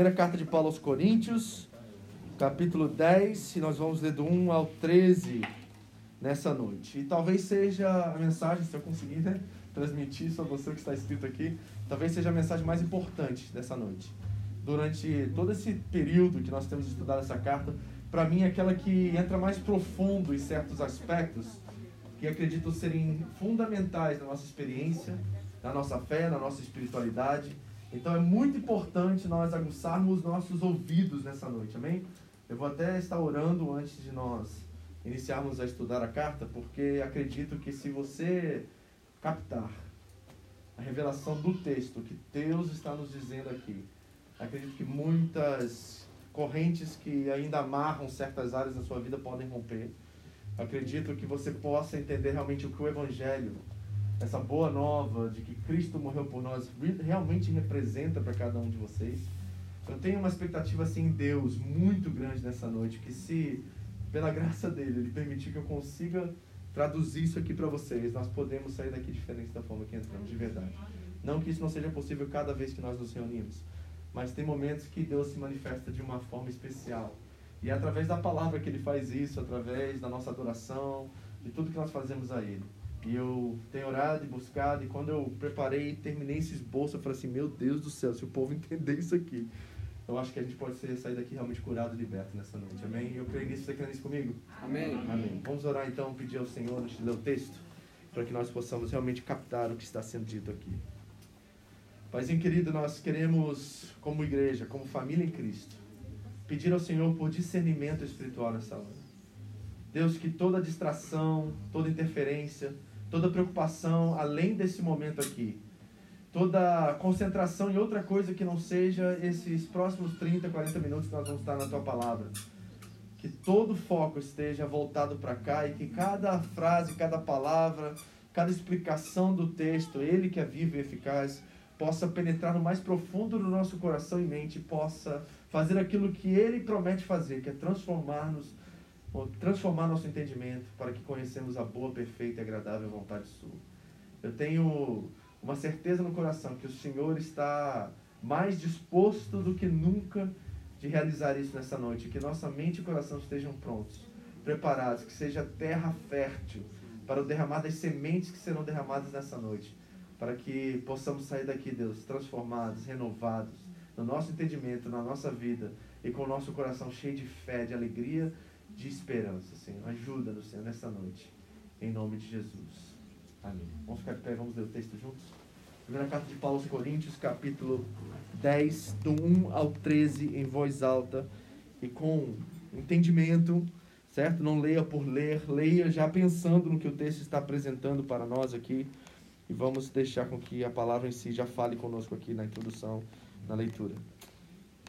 Primeira carta de Paulo aos Coríntios, capítulo 10, e nós vamos ler do 1 ao 13 nessa noite. E talvez seja a mensagem, se eu conseguir né, transmitir isso a você que está escrito aqui, talvez seja a mensagem mais importante dessa noite. Durante todo esse período que nós temos estudado essa carta, para mim é aquela que entra mais profundo em certos aspectos que acredito serem fundamentais na nossa experiência, na nossa fé, na nossa espiritualidade. Então é muito importante nós aguçarmos nossos ouvidos nessa noite, amém? Eu vou até estar orando antes de nós iniciarmos a estudar a carta, porque acredito que se você captar a revelação do texto que Deus está nos dizendo aqui, acredito que muitas correntes que ainda amarram certas áreas da sua vida podem romper. Acredito que você possa entender realmente o que o Evangelho, essa boa nova de que Cristo morreu por nós, realmente representa para cada um de vocês. Eu tenho uma expectativa assim em Deus muito grande nessa noite, que se pela graça dele ele permitir que eu consiga traduzir isso aqui para vocês, nós podemos sair daqui diferente da forma que entramos, de verdade. Não que isso não seja possível cada vez que nós nos reunimos, mas tem momentos que Deus se manifesta de uma forma especial. E é através da palavra que ele faz isso, através da nossa adoração, de tudo que nós fazemos a ele. E eu tenho orado e buscado, e quando eu preparei e terminei esse esboço, eu falei assim: Meu Deus do céu, se o povo entender isso aqui, eu acho que a gente pode ser, sair daqui realmente curado e liberto nessa noite. Amém? Eu creio nisso. Você crê nisso comigo? Amém. Amém. Vamos orar então, pedir ao Senhor, antes de ler o texto, para que nós possamos realmente captar o que está sendo dito aqui. Paizinho querido, nós queremos, como igreja, como família em Cristo, pedir ao Senhor por discernimento espiritual nessa hora. Deus, que toda distração, toda interferência, toda preocupação, além desse momento aqui, toda concentração em outra coisa que não seja esses próximos 30, 40 minutos que nós vamos estar na tua palavra. Que todo foco esteja voltado para cá e que cada frase, cada palavra, cada explicação do texto, ele que é vivo e eficaz, possa penetrar no mais profundo do nosso coração e mente, possa fazer aquilo que ele promete fazer, que é transformar-nos, transformar nosso entendimento para que conhecemos a boa, perfeita e agradável vontade sua. Eu tenho uma certeza no coração que o Senhor está mais disposto do que nunca de realizar isso nessa noite, que nossa mente e coração estejam prontos, preparados, que seja terra fértil para o derramar das sementes que serão derramadas nessa noite para que possamos sair daqui, Deus, transformados, renovados, no nosso entendimento, na nossa vida e com o nosso coração cheio de fé, de alegria, de esperança, Senhor. Ajuda-nos, Senhor, nessa noite, em nome de Jesus. Amém. Vamos ficar de pé, vamos ler o texto juntos? Primeira carta de Paulo aos Coríntios, capítulo 10, do 1 ao 13, em voz alta e com entendimento, certo? Não leia por ler, leia já pensando no que o texto está apresentando para nós aqui e vamos deixar com que a palavra em si já fale conosco aqui na introdução, na leitura.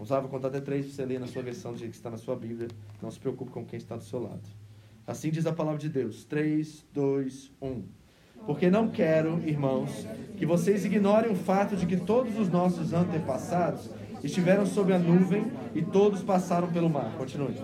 Vou contar até três você ler na sua versão, do jeito que está na sua Bíblia. Não se preocupe com quem está do seu lado. Assim diz a palavra de Deus. 3, 2, 1. Porque não quero, irmãos, que vocês ignorem o fato de que todos os nossos antepassados estiveram sob a nuvem e todos passaram pelo mar. Continue.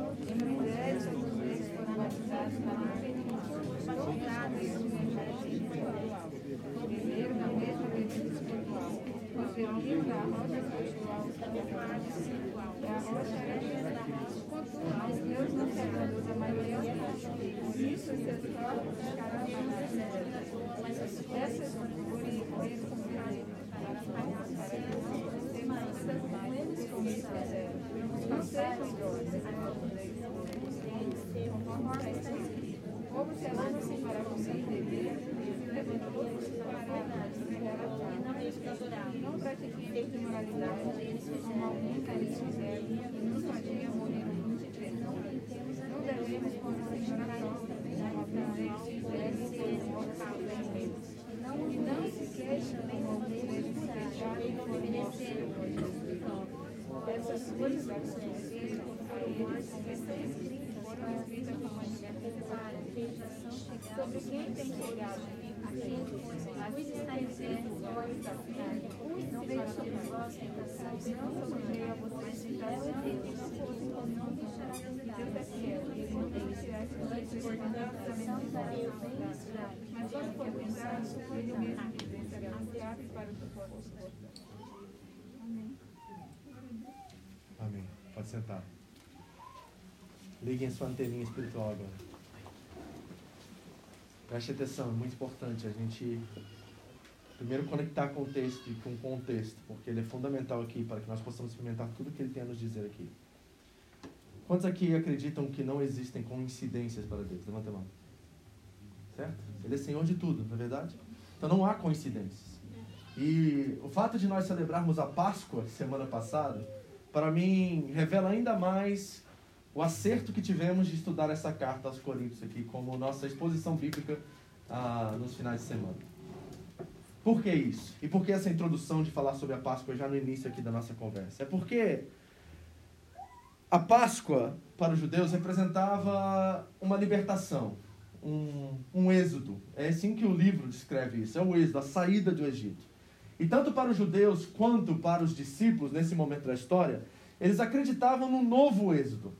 Observando-se para você entender, levantou-se não pratiquem imoralidade, como alguns deles fizeram, nunca dia morreram muitos Não devemos considerar a nossa e não se queixem nem deixarem obedecer. Essas coisas aconteceram foram escritas como sobre quem tem chegado a luz está pé, não deixe de vós tentação, não sobreveio a vocês tentação, não deixará Deus é fiel, e não deixará esse por tentação, mas vós pensar sobre ele mesmo, afiado para o propósito. Amém. Pode sentar. Liguem sua anteninha espiritual agora. Preste atenção, é muito importante a gente primeiro conectar com o texto e com o contexto, porque ele é fundamental aqui para que nós possamos experimentar tudo que ele tem a nos dizer aqui. Quantos aqui acreditam que não existem coincidências para Deus? Levanta a mão. Certo? Ele é Senhor de tudo, não é verdade? Então não há coincidências. E o fato de nós celebrarmos a Páscoa semana passada, para mim, revela ainda mais o acerto que tivemos de estudar essa carta aos Coríntios aqui como nossa exposição bíblica ah, nos finais de semana. Por que isso? E por que essa introdução de falar sobre a Páscoa já no início aqui da nossa conversa? É porque a Páscoa para os judeus representava uma libertação, um, um êxodo. É assim que o livro descreve isso: é o êxodo, a saída do Egito. E tanto para os judeus quanto para os discípulos, nesse momento da história, eles acreditavam no novo êxodo.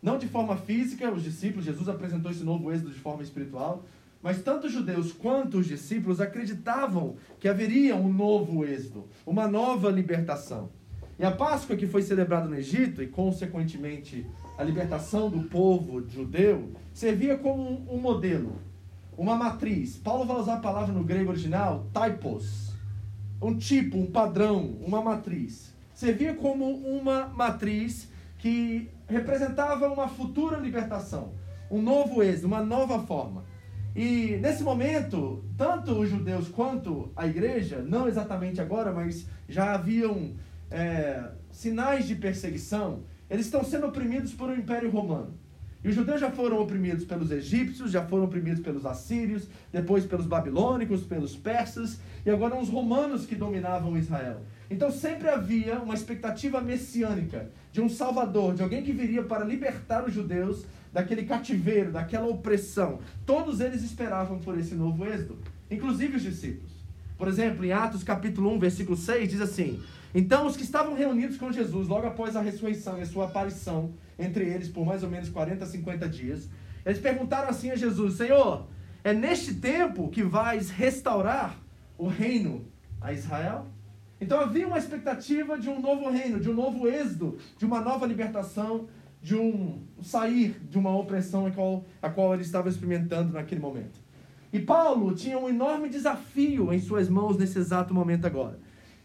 Não de forma física, os discípulos, Jesus apresentou esse novo êxodo de forma espiritual, mas tanto os judeus quanto os discípulos acreditavam que haveria um novo êxodo, uma nova libertação. E a Páscoa que foi celebrada no Egito, e consequentemente a libertação do povo judeu, servia como um modelo, uma matriz. Paulo vai usar a palavra no grego original, typos, um tipo, um padrão, uma matriz. Servia como uma matriz que representava uma futura libertação, um novo êxodo, uma nova forma. E nesse momento, tanto os judeus quanto a igreja, não exatamente agora, mas já haviam é, sinais de perseguição, eles estão sendo oprimidos por um império romano. E os judeus já foram oprimidos pelos egípcios, já foram oprimidos pelos assírios, depois pelos babilônicos, pelos persas, e agora os romanos que dominavam Israel. Então sempre havia uma expectativa messiânica de um salvador, de alguém que viria para libertar os judeus daquele cativeiro, daquela opressão. Todos eles esperavam por esse novo êxodo, inclusive os discípulos. Por exemplo, em Atos capítulo 1, versículo 6, diz assim: Então os que estavam reunidos com Jesus logo após a ressurreição e a sua aparição entre eles por mais ou menos 40, 50 dias, eles perguntaram assim a Jesus: Senhor, é neste tempo que vais restaurar o reino a Israel? Então havia uma expectativa de um novo reino, de um novo êxodo, de uma nova libertação, de um sair de uma opressão a qual, a qual ele estava experimentando naquele momento. E Paulo tinha um enorme desafio em suas mãos nesse exato momento agora.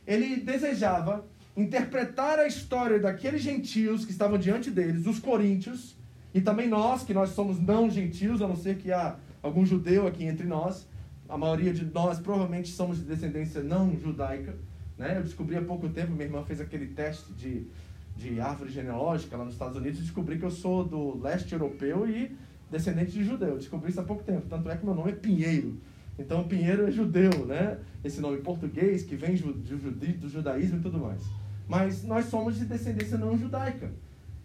Ele desejava interpretar a história daqueles gentios que estavam diante deles, os coríntios, e também nós, que nós somos não gentios, a não ser que há algum judeu aqui entre nós. A maioria de nós provavelmente somos de descendência não judaica. Né? Eu descobri há pouco tempo, minha irmã fez aquele teste de, de árvore genealógica lá nos Estados Unidos e descobri que eu sou do leste europeu e descendente de judeu. descobri isso há pouco tempo. Tanto é que meu nome é Pinheiro. Então, Pinheiro é judeu, né? Esse nome português que vem do, judaísmo e tudo mais. Mas nós somos de descendência não judaica.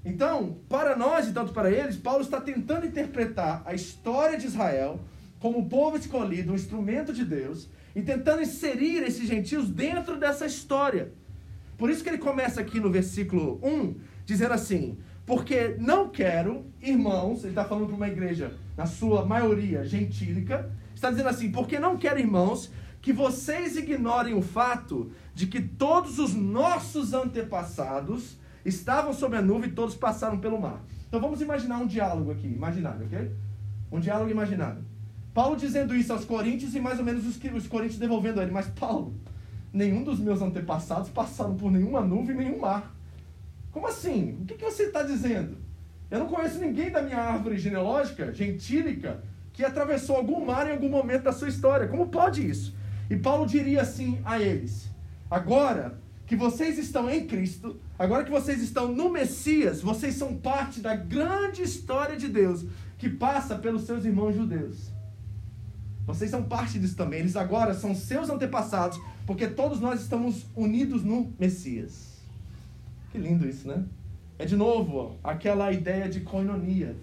Então, para nós e tanto para eles, Paulo está tentando interpretar a história de Israel como povo escolhido, um instrumento de Deus, e tentando inserir esses gentios dentro dessa história. Por isso que ele começa aqui no versículo 1, dizendo assim: Porque não quero, irmãos, ele está falando para uma igreja, na sua maioria gentílica, está dizendo assim: Porque não quero, irmãos, que vocês ignorem o fato de que todos os nossos antepassados estavam sob a nuvem e todos passaram pelo mar. Então vamos imaginar um diálogo aqui, imaginário, ok? Um diálogo imaginário. Paulo dizendo isso aos coríntios e mais ou menos os, os coríntios devolvendo a ele. Mas Paulo, nenhum dos meus antepassados passaram por nenhuma nuvem, nenhum mar. Como assim? O que, que você está dizendo? Eu não conheço ninguém da minha árvore genealógica, gentílica, que atravessou algum mar em algum momento da sua história. Como pode isso? E Paulo diria assim a eles: agora que vocês estão em Cristo, agora que vocês estão no Messias, vocês são parte da grande história de Deus que passa pelos seus irmãos judeus. Vocês são parte disso também. Eles agora são seus antepassados, porque todos nós estamos unidos no Messias. Que lindo isso, né? É de novo aquela ideia de coinonia,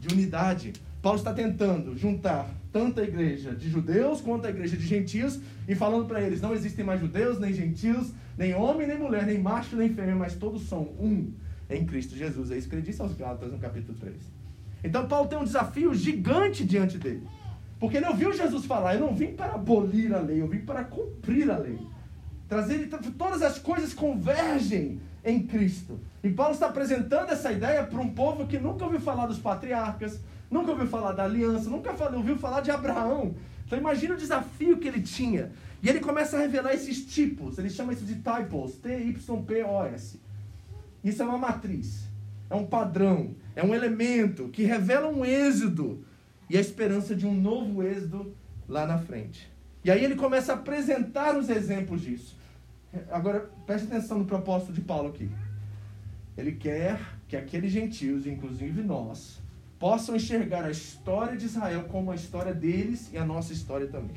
de unidade. Paulo está tentando juntar tanto a igreja de judeus quanto a igreja de gentios e falando para eles: não existem mais judeus, nem gentios, nem homem, nem mulher, nem macho, nem fêmea, mas todos são um em Cristo Jesus. É isso que ele disse aos Gálatas no capítulo 3. Então, Paulo tem um desafio gigante diante dele. Porque ele ouviu Jesus falar: Eu não vim para abolir a lei, eu vim para cumprir a lei. Trazer todas as coisas convergem em Cristo. E Paulo está apresentando essa ideia para um povo que nunca ouviu falar dos patriarcas, nunca ouviu falar da aliança, nunca ouviu falar de Abraão. Então imagina o desafio que ele tinha. E ele começa a revelar esses tipos, ele chama isso de typos, T-Y-P-O-S. Isso é uma matriz, é um padrão, é um elemento que revela um êxodo e a esperança de um novo êxodo lá na frente. E aí ele começa a apresentar os exemplos disso. Agora, preste atenção no propósito de Paulo aqui. Ele quer que aqueles gentios, inclusive nós, possam enxergar a história de Israel como a história deles e a nossa história também.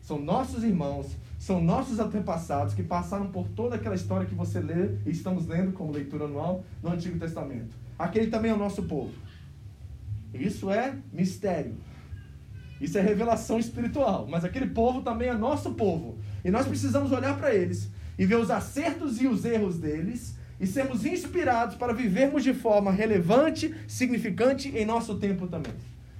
São nossos irmãos, são nossos antepassados que passaram por toda aquela história que você lê e estamos lendo como leitura anual no Antigo Testamento. Aquele também é o nosso povo. Isso é mistério. Isso é revelação espiritual. Mas aquele povo também é nosso povo. E nós precisamos olhar para eles e ver os acertos e os erros deles e sermos inspirados para vivermos de forma relevante, significante em nosso tempo também.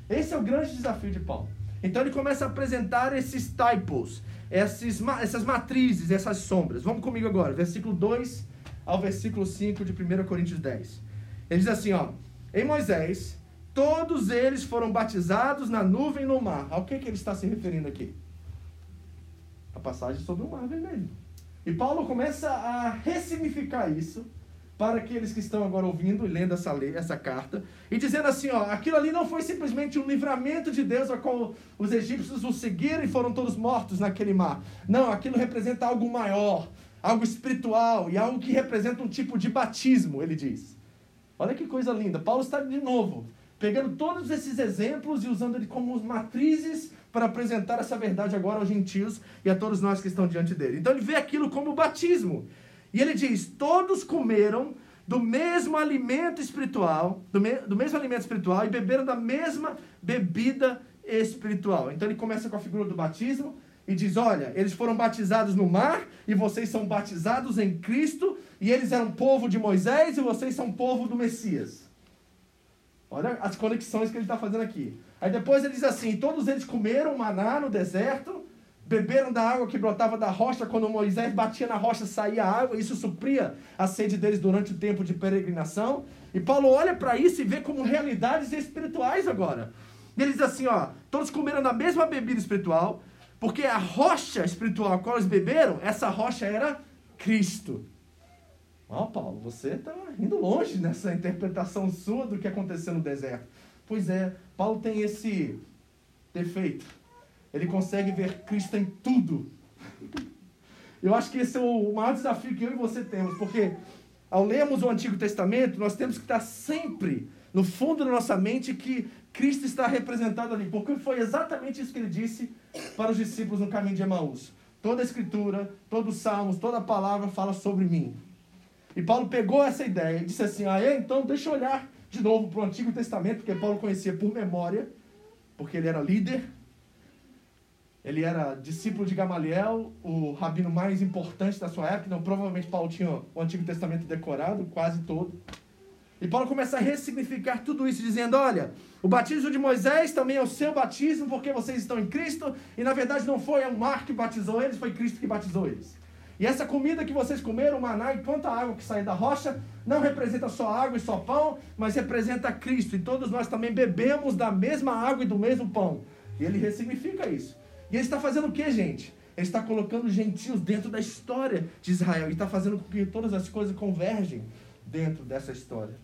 Esse é o grande desafio de Paulo. Então ele começa a apresentar esses typos, esses, essas matrizes, essas sombras. Vamos comigo agora, versículo 2 ao versículo 5 de 1 Coríntios 10. Ele diz assim, ó, em Moisés, todos eles foram batizados na nuvem e no mar. Ao que, que ele está se referindo aqui? A passagem sobre o mar vermelho. E Paulo começa a ressignificar isso para aqueles que estão agora ouvindo e lendo essa, lei, essa carta, e dizendo assim, ó, aquilo ali não foi simplesmente um livramento de Deus a qual os egípcios o seguiram e foram todos mortos naquele mar. Não, aquilo representa algo maior, algo espiritual e algo que representa um tipo de batismo, ele diz. Olha que coisa linda. Paulo está de novo pegando todos esses exemplos e usando ele como matrizes para apresentar essa verdade agora aos gentios e a todos nós que estão diante dele. Então ele vê aquilo como batismo. E ele diz: Todos comeram do mesmo alimento espiritual, do, me, do mesmo alimento espiritual e beberam da mesma bebida espiritual. Então ele começa com a figura do batismo e diz: Olha, eles foram batizados no mar e vocês são batizados em Cristo, e eles eram povo de Moisés e vocês são povo do Messias. Olha as conexões que ele está fazendo aqui. Aí depois ele diz assim: todos eles comeram maná no deserto, beberam da água que brotava da rocha, quando Moisés batia na rocha saía água, isso supria a sede deles durante o tempo de peregrinação. E Paulo olha para isso e vê como realidades espirituais agora. Ele diz assim: ó, todos comeram da mesma bebida espiritual, porque a rocha espiritual a qual eles beberam, essa rocha era Cristo. Ó, oh, Paulo, você está indo longe nessa interpretação sua do que aconteceu no deserto. Pois é, Paulo tem esse defeito. Ele consegue ver Cristo em tudo. Eu acho que esse é o maior desafio que eu e você temos, porque ao lermos o Antigo Testamento, nós temos que estar sempre no fundo da nossa mente que Cristo está representado ali, porque foi exatamente isso que ele disse para os discípulos no caminho de Emaús. Toda a escritura, todos os salmos, toda a palavra fala sobre mim. E Paulo pegou essa ideia e disse assim: ah, é? então deixa eu olhar de novo para o Antigo Testamento, porque Paulo conhecia por memória, porque ele era líder, ele era discípulo de Gamaliel, o rabino mais importante da sua época. Então, provavelmente Paulo tinha o Antigo Testamento decorado, quase todo. E Paulo começa a ressignificar tudo isso, dizendo: olha, o batismo de Moisés também é o seu batismo, porque vocês estão em Cristo, e na verdade não foi o mar que batizou eles, foi Cristo que batizou eles. E essa comida que vocês comeram, o maná e quanta água que sai da rocha, não representa só água e só pão, mas representa Cristo. E todos nós também bebemos da mesma água e do mesmo pão. E ele ressignifica isso. E ele está fazendo o que, gente? Ele está colocando gentios dentro da história de Israel. E está fazendo com que todas as coisas convergem dentro dessa história.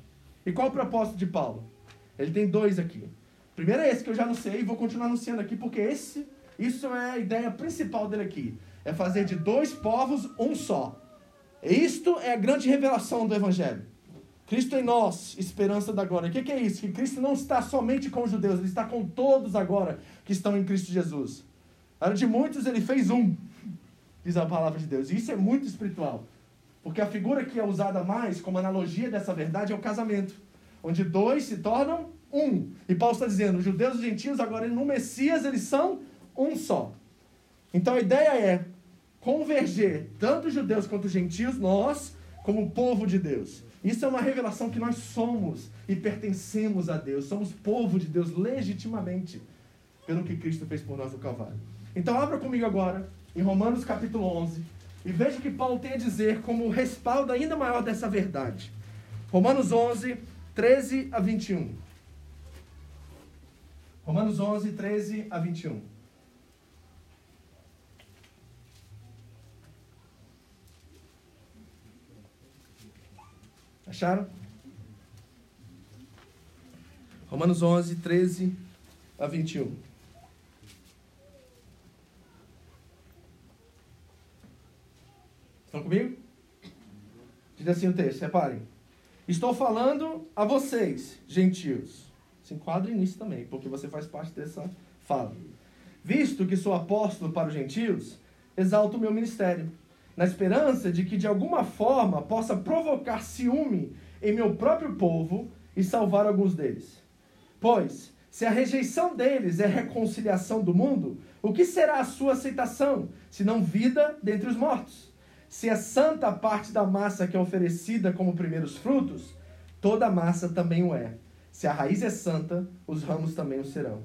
E qual o propósito de Paulo? Ele tem dois aqui. Primeiro é esse que eu já anunciei e vou continuar anunciando aqui, porque esse, isso é a ideia principal dele aqui é fazer de dois povos um só. Isto é a grande revelação do Evangelho. Cristo em nós, esperança da glória. O que, é isso? Que Cristo não está somente com os judeus, ele está com todos agora que estão em Cristo Jesus. Era de muitos, ele fez um, diz a palavra de Deus. E isso é muito espiritual. Porque a figura que é usada mais como analogia dessa verdade é o casamento, onde dois se tornam um. E Paulo está dizendo: os judeus e os gentios, agora no Messias, eles são um só. Então a ideia é converger tanto judeus quanto os gentios, nós, como povo de Deus. Isso é uma revelação que nós somos e pertencemos a Deus. Somos povo de Deus legitimamente pelo que Cristo fez por nós no Calvário. Então abra comigo agora em Romanos capítulo 11 E veja o que Paulo tem a dizer como respaldo ainda maior dessa verdade. Romanos 11, 13 a 21. Romanos 11, 13 a 21. Acharam? Romanos 11, 13 a 21. Estão comigo? Diz assim o texto, reparem. Estou falando a vocês, gentios. Se enquadrem nisso também, porque você faz parte dessa fala. Visto que sou apóstolo para os gentios, exalto o meu ministério, na esperança de que de alguma forma possa provocar ciúme em meu próprio povo e salvar alguns deles. Pois, se a rejeição deles é reconciliação do mundo, o que será a sua aceitação, se não vida dentre os mortos? Se é santa a parte da massa que é oferecida como primeiros frutos, toda a massa também o é. Se a raiz é santa, os ramos também o serão.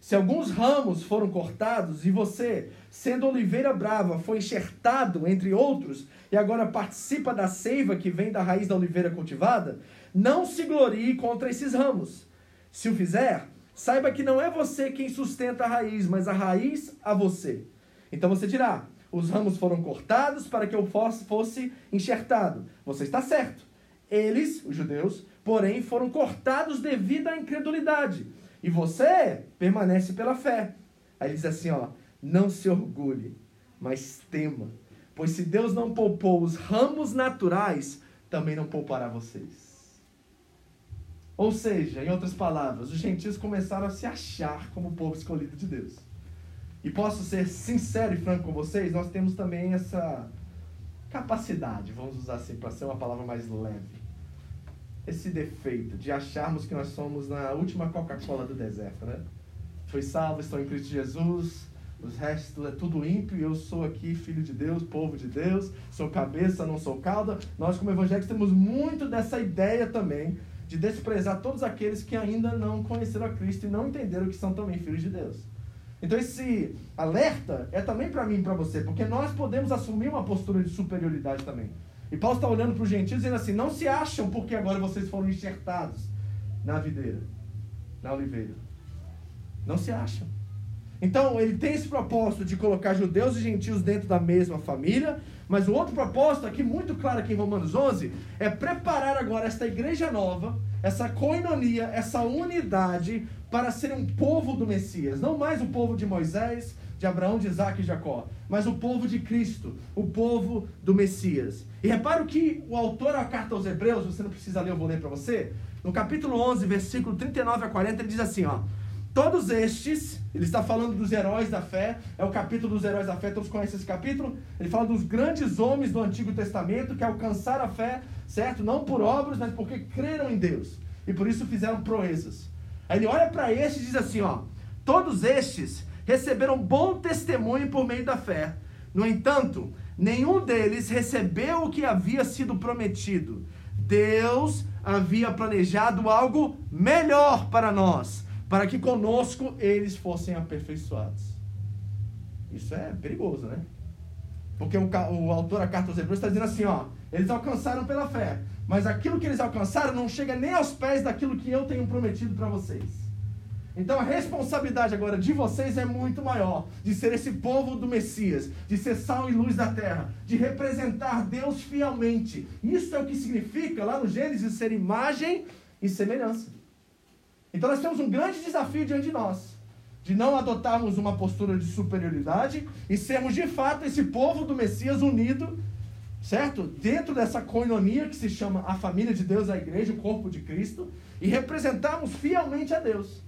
Se alguns ramos foram cortados e você, sendo oliveira brava, foi enxertado entre outros e agora participa da seiva que vem da raiz da oliveira cultivada, não se glorie contra esses ramos. Se o fizer, saiba que não é você quem sustenta a raiz, mas a raiz a você. Então você dirá: os ramos foram cortados para que eu fosse enxertado. Você está certo. Eles, os judeus, porém, foram cortados devido à incredulidade. E você permanece pela fé. Aí ele diz assim, ó, não se orgulhe, mas tema. Pois se Deus não poupou os ramos naturais, também não poupará vocês. Ou seja, em outras palavras, os gentios começaram a se achar como o povo escolhido de Deus. E posso ser sincero e franco com vocês, nós temos também essa capacidade, vamos usar assim para ser uma palavra mais leve. Esse defeito de acharmos que nós somos na última Coca-Cola do deserto, né? Fui salvo, estou em Cristo Jesus, os restos é tudo ímpio eu sou aqui filho de Deus, povo de Deus, sou cabeça, não sou cauda. Nós, como evangélicos, temos muito dessa ideia também de desprezar todos aqueles que ainda não conheceram a Cristo e não entenderam que são também filhos de Deus. Então esse alerta é também para mim e para você, porque nós podemos assumir uma postura de superioridade também. E Paulo está olhando para os gentios dizendo assim: não se acham porque agora vocês foram enxertados na videira, na oliveira. Não se acham. Então ele tem esse propósito de colocar judeus e gentios dentro da mesma família, mas o outro propósito, aqui muito claro aqui em Romanos 11, é preparar agora esta igreja nova, essa coinonia, essa unidade para ser um povo do Messias. Não mais o povo de Moisés, de Abraão, de Isaac e Jacó, mas o povo de Cristo, o povo do Messias. E repara o que o autor da carta aos Hebreus, você não precisa ler, eu vou ler para você. No capítulo 11, versículo 39 a 40, ele diz assim, ó: Todos estes, ele está falando dos heróis da fé, é o capítulo dos heróis da fé, todos conhecem esse capítulo? Ele fala dos grandes homens do Antigo Testamento que alcançaram a fé, certo? Não por obras, mas porque creram em Deus. E por isso fizeram proezas. Aí ele olha para estes e diz assim: ó, todos estes receberam bom testemunho por meio da fé. No entanto, nenhum deles recebeu o que havia sido prometido. Deus havia planejado algo melhor para nós para que conosco eles fossem aperfeiçoados. Isso é perigoso, né? Porque o, o autor da carta aos Hebreus está dizendo assim, ó, eles alcançaram pela fé, mas aquilo que eles alcançaram não chega nem aos pés daquilo que eu tenho prometido para vocês. Então a responsabilidade agora de vocês é muito maior, de ser esse povo do Messias, de ser sal e luz da terra, de representar Deus fielmente. Isso é o que significa lá no Gênesis ser imagem e semelhança. Então nós temos um grande desafio diante de nós, de não adotarmos uma postura de superioridade e sermos de fato esse povo do Messias unido, certo? Dentro dessa coinonia que se chama a família de Deus, a igreja, o corpo de Cristo, e representarmos fielmente a Deus.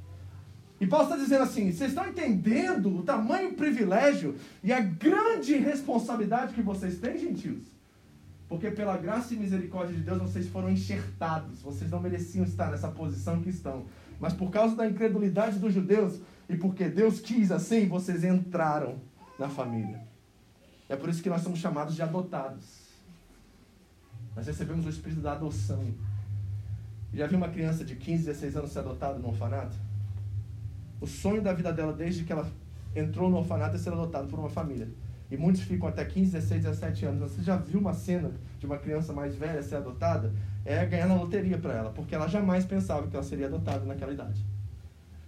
E Paulo está dizendo assim: vocês estão entendendo o tamanho privilégio e a grande responsabilidade que vocês têm, gentios? Porque pela graça e misericórdia de Deus vocês foram enxertados, vocês não mereciam estar nessa posição que estão. Mas por causa da incredulidade dos judeus e porque Deus quis assim, vocês entraram na família. É por isso que nós somos chamados de adotados. Nós recebemos o espírito da adoção. Já viu uma criança de 15, 16 anos ser adotada no orfanato? O sonho da vida dela, desde que ela entrou no orfanato, é ser adotada por uma família. E muitos ficam até 15, 16, 17 anos. Você já viu uma cena de uma criança mais velha ser adotada? É ganhar na loteria para ela, porque ela jamais pensava que ela seria adotada naquela idade.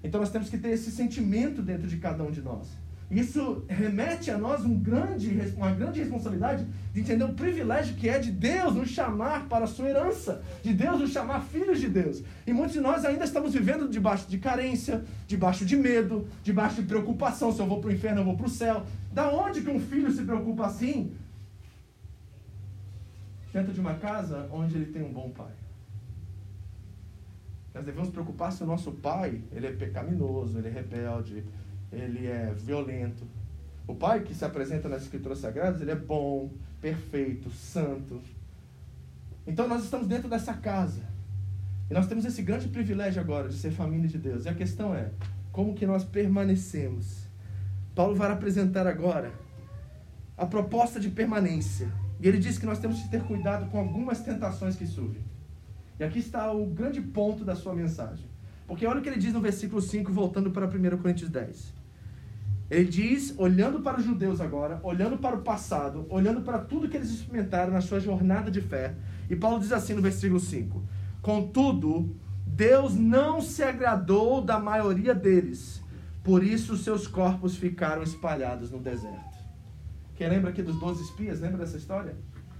Então nós temos que ter esse sentimento dentro de cada um de nós. Isso remete a nós um grande, uma grande responsabilidade de entender o privilégio que é de Deus nos chamar para a sua herança, de Deus nos chamar filhos de Deus. E muitos de nós ainda estamos vivendo debaixo de carência, debaixo de medo, debaixo de preocupação: se eu vou para o inferno, eu vou para o céu. Da onde que um filho se preocupa assim? Dentro de uma casa onde ele tem um bom pai. Nós devemos preocupar se o nosso pai ele é pecaminoso, ele é rebelde, ele é violento. O pai que se apresenta nas escrituras sagradas, ele é bom, perfeito, santo. Então nós estamos dentro dessa casa. E nós temos esse grande privilégio agora de ser família de Deus. E a questão é, como que nós permanecemos? Paulo vai apresentar agora a proposta de permanência. E ele diz que nós temos que ter cuidado com algumas tentações que surgem. E aqui está o grande ponto da sua mensagem. Porque olha o que ele diz no versículo 5, voltando para 1 Coríntios 10. Ele diz, olhando para os judeus agora, olhando para o passado, olhando para tudo que eles experimentaram na sua jornada de fé. E Paulo diz assim no versículo 5: Contudo, Deus não se agradou da maioria deles, por isso seus corpos ficaram espalhados no deserto. Quem lembra aqui dos doze espias? Lembra dessa história?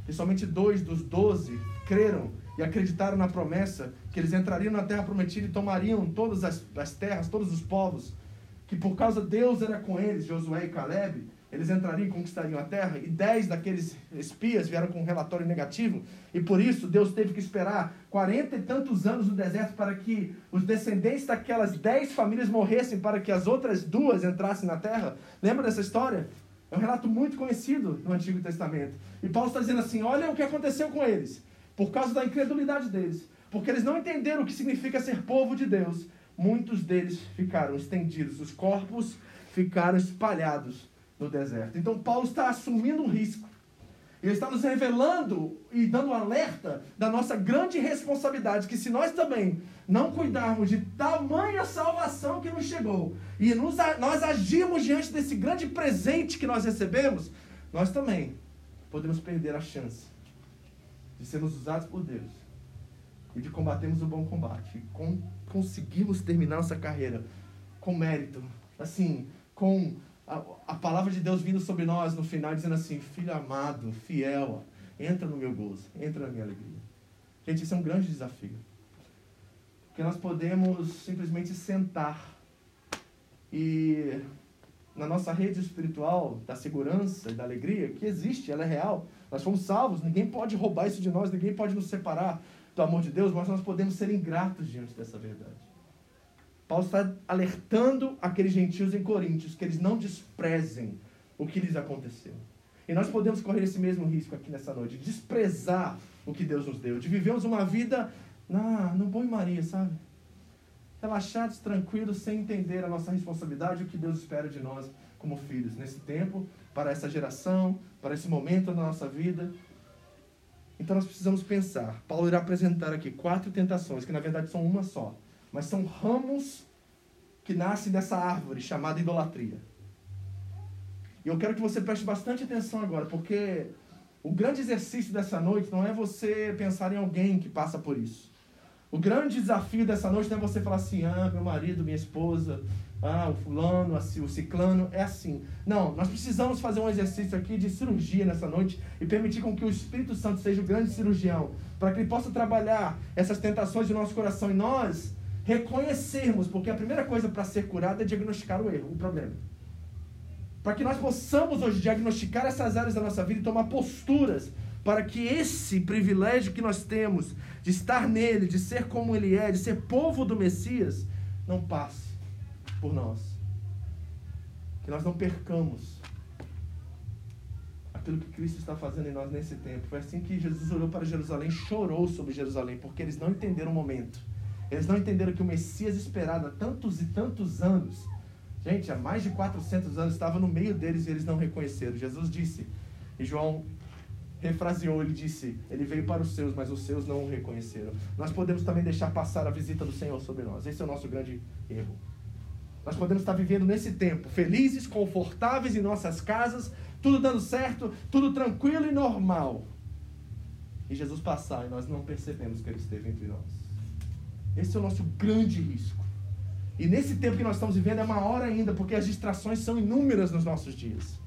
Que somente dois dos doze creram e acreditaram na promessa que eles entrariam na terra prometida e tomariam todas as, as terras, todos os povos que por causa Deus era com eles, Josué e Caleb, eles entrariam e conquistariam a terra, e dez daqueles espias vieram com um relatório negativo, e por isso Deus teve que esperar quarenta e tantos anos no deserto para que os descendentes daquelas dez famílias morressem, para que as outras duas entrassem na terra. Lembra dessa história? É um relato muito conhecido no Antigo Testamento. E Paulo está dizendo assim: olha o que aconteceu com eles, por causa da incredulidade deles, porque eles não entenderam o que significa ser povo de Deus muitos deles ficaram estendidos, os corpos ficaram espalhados no deserto. Então Paulo está assumindo um risco. Ele está nos revelando e dando alerta da nossa grande responsabilidade, que se nós também não cuidarmos de tamanha salvação que nos chegou, e nos, nós agirmos diante desse grande presente que nós recebemos, nós também podemos perder a chance de sermos usados por Deus e de combatermos o bom combate. Com, conseguimos terminar nossa carreira com mérito, assim, com a, a, palavra de Deus vindo sobre nós no final, dizendo assim: Filho amado, fiel, entra no meu gozo, entra na minha alegria. Gente, isso é um grande desafio. Porque nós podemos simplesmente sentar e na nossa rede espiritual da segurança e da alegria, que existe, ela é real. Nós fomos salvos, ninguém pode roubar isso de nós, ninguém pode nos separar do amor de Deus, mas nós podemos ser ingratos diante dessa verdade. Paulo está alertando aqueles gentios em Coríntios que eles não desprezem o que lhes aconteceu. E nós podemos correr esse mesmo risco aqui nessa noite, de desprezar o que Deus nos deu, de vivermos uma vida na, no bom Maria, sabe? Relaxados, tranquilos, sem entender a nossa responsabilidade e o que Deus espera de nós como filhos nesse tempo, para essa geração, para esse momento da nossa vida. Então nós precisamos pensar. Paulo irá apresentar aqui quatro tentações, que na verdade são uma só, mas são ramos que nascem dessa árvore chamada idolatria. E eu quero que você preste bastante atenção agora, porque o grande exercício dessa noite não é você pensar em alguém que passa por isso. O grande desafio dessa noite não é você falar assim: ah, meu marido, minha esposa, ah, o fulano, o ciclano, é assim. Não, nós precisamos fazer um exercício aqui de cirurgia nessa noite e permitir com que o Espírito Santo seja o grande cirurgião, para que ele possa trabalhar essas tentações de nosso coração e nós reconhecermos, porque a primeira coisa para ser curado é diagnosticar o erro, o problema. Para que nós possamos hoje diagnosticar essas áreas da nossa vida e tomar posturas para que esse privilégio que nós temos de estar nele, de ser como ele é, de ser povo do Messias, não passe por nós. Que nós não percamos aquilo que Cristo está fazendo em nós nesse tempo. Foi assim que Jesus olhou para Jerusalém, chorou sobre Jerusalém, porque eles não entenderam o momento. Eles não entenderam que o Messias esperado há tantos e tantos anos, gente, há mais de 400 anos, estava no meio deles e eles não reconheceram. Jesus disse, e João refraseou, ele disse: Ele veio para os seus, mas os seus não o reconheceram. Nós podemos também deixar passar a visita do Senhor sobre nós. Esse é o nosso grande erro. Nós podemos estar vivendo nesse tempo, felizes, confortáveis em nossas casas, tudo dando certo, tudo tranquilo e normal. E Jesus passar e nós não percebemos que ele esteve entre nós. Esse é o nosso grande risco. E nesse tempo que nós estamos vivendo é maior ainda, porque as distrações são inúmeras nos nossos dias.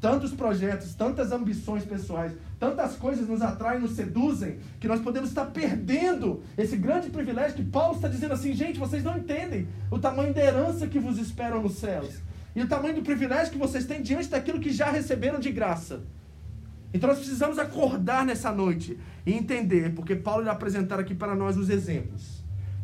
Tantos projetos, tantas ambições pessoais, tantas coisas nos atraem, nos seduzem, que nós podemos estar perdendo esse grande privilégio que Paulo está dizendo assim, gente, vocês não entendem o tamanho da herança que vos esperam nos céus. E o tamanho do privilégio que vocês têm diante daquilo que já receberam de graça. Então nós precisamos acordar nessa noite e entender, porque Paulo irá apresentar aqui para nós os exemplos,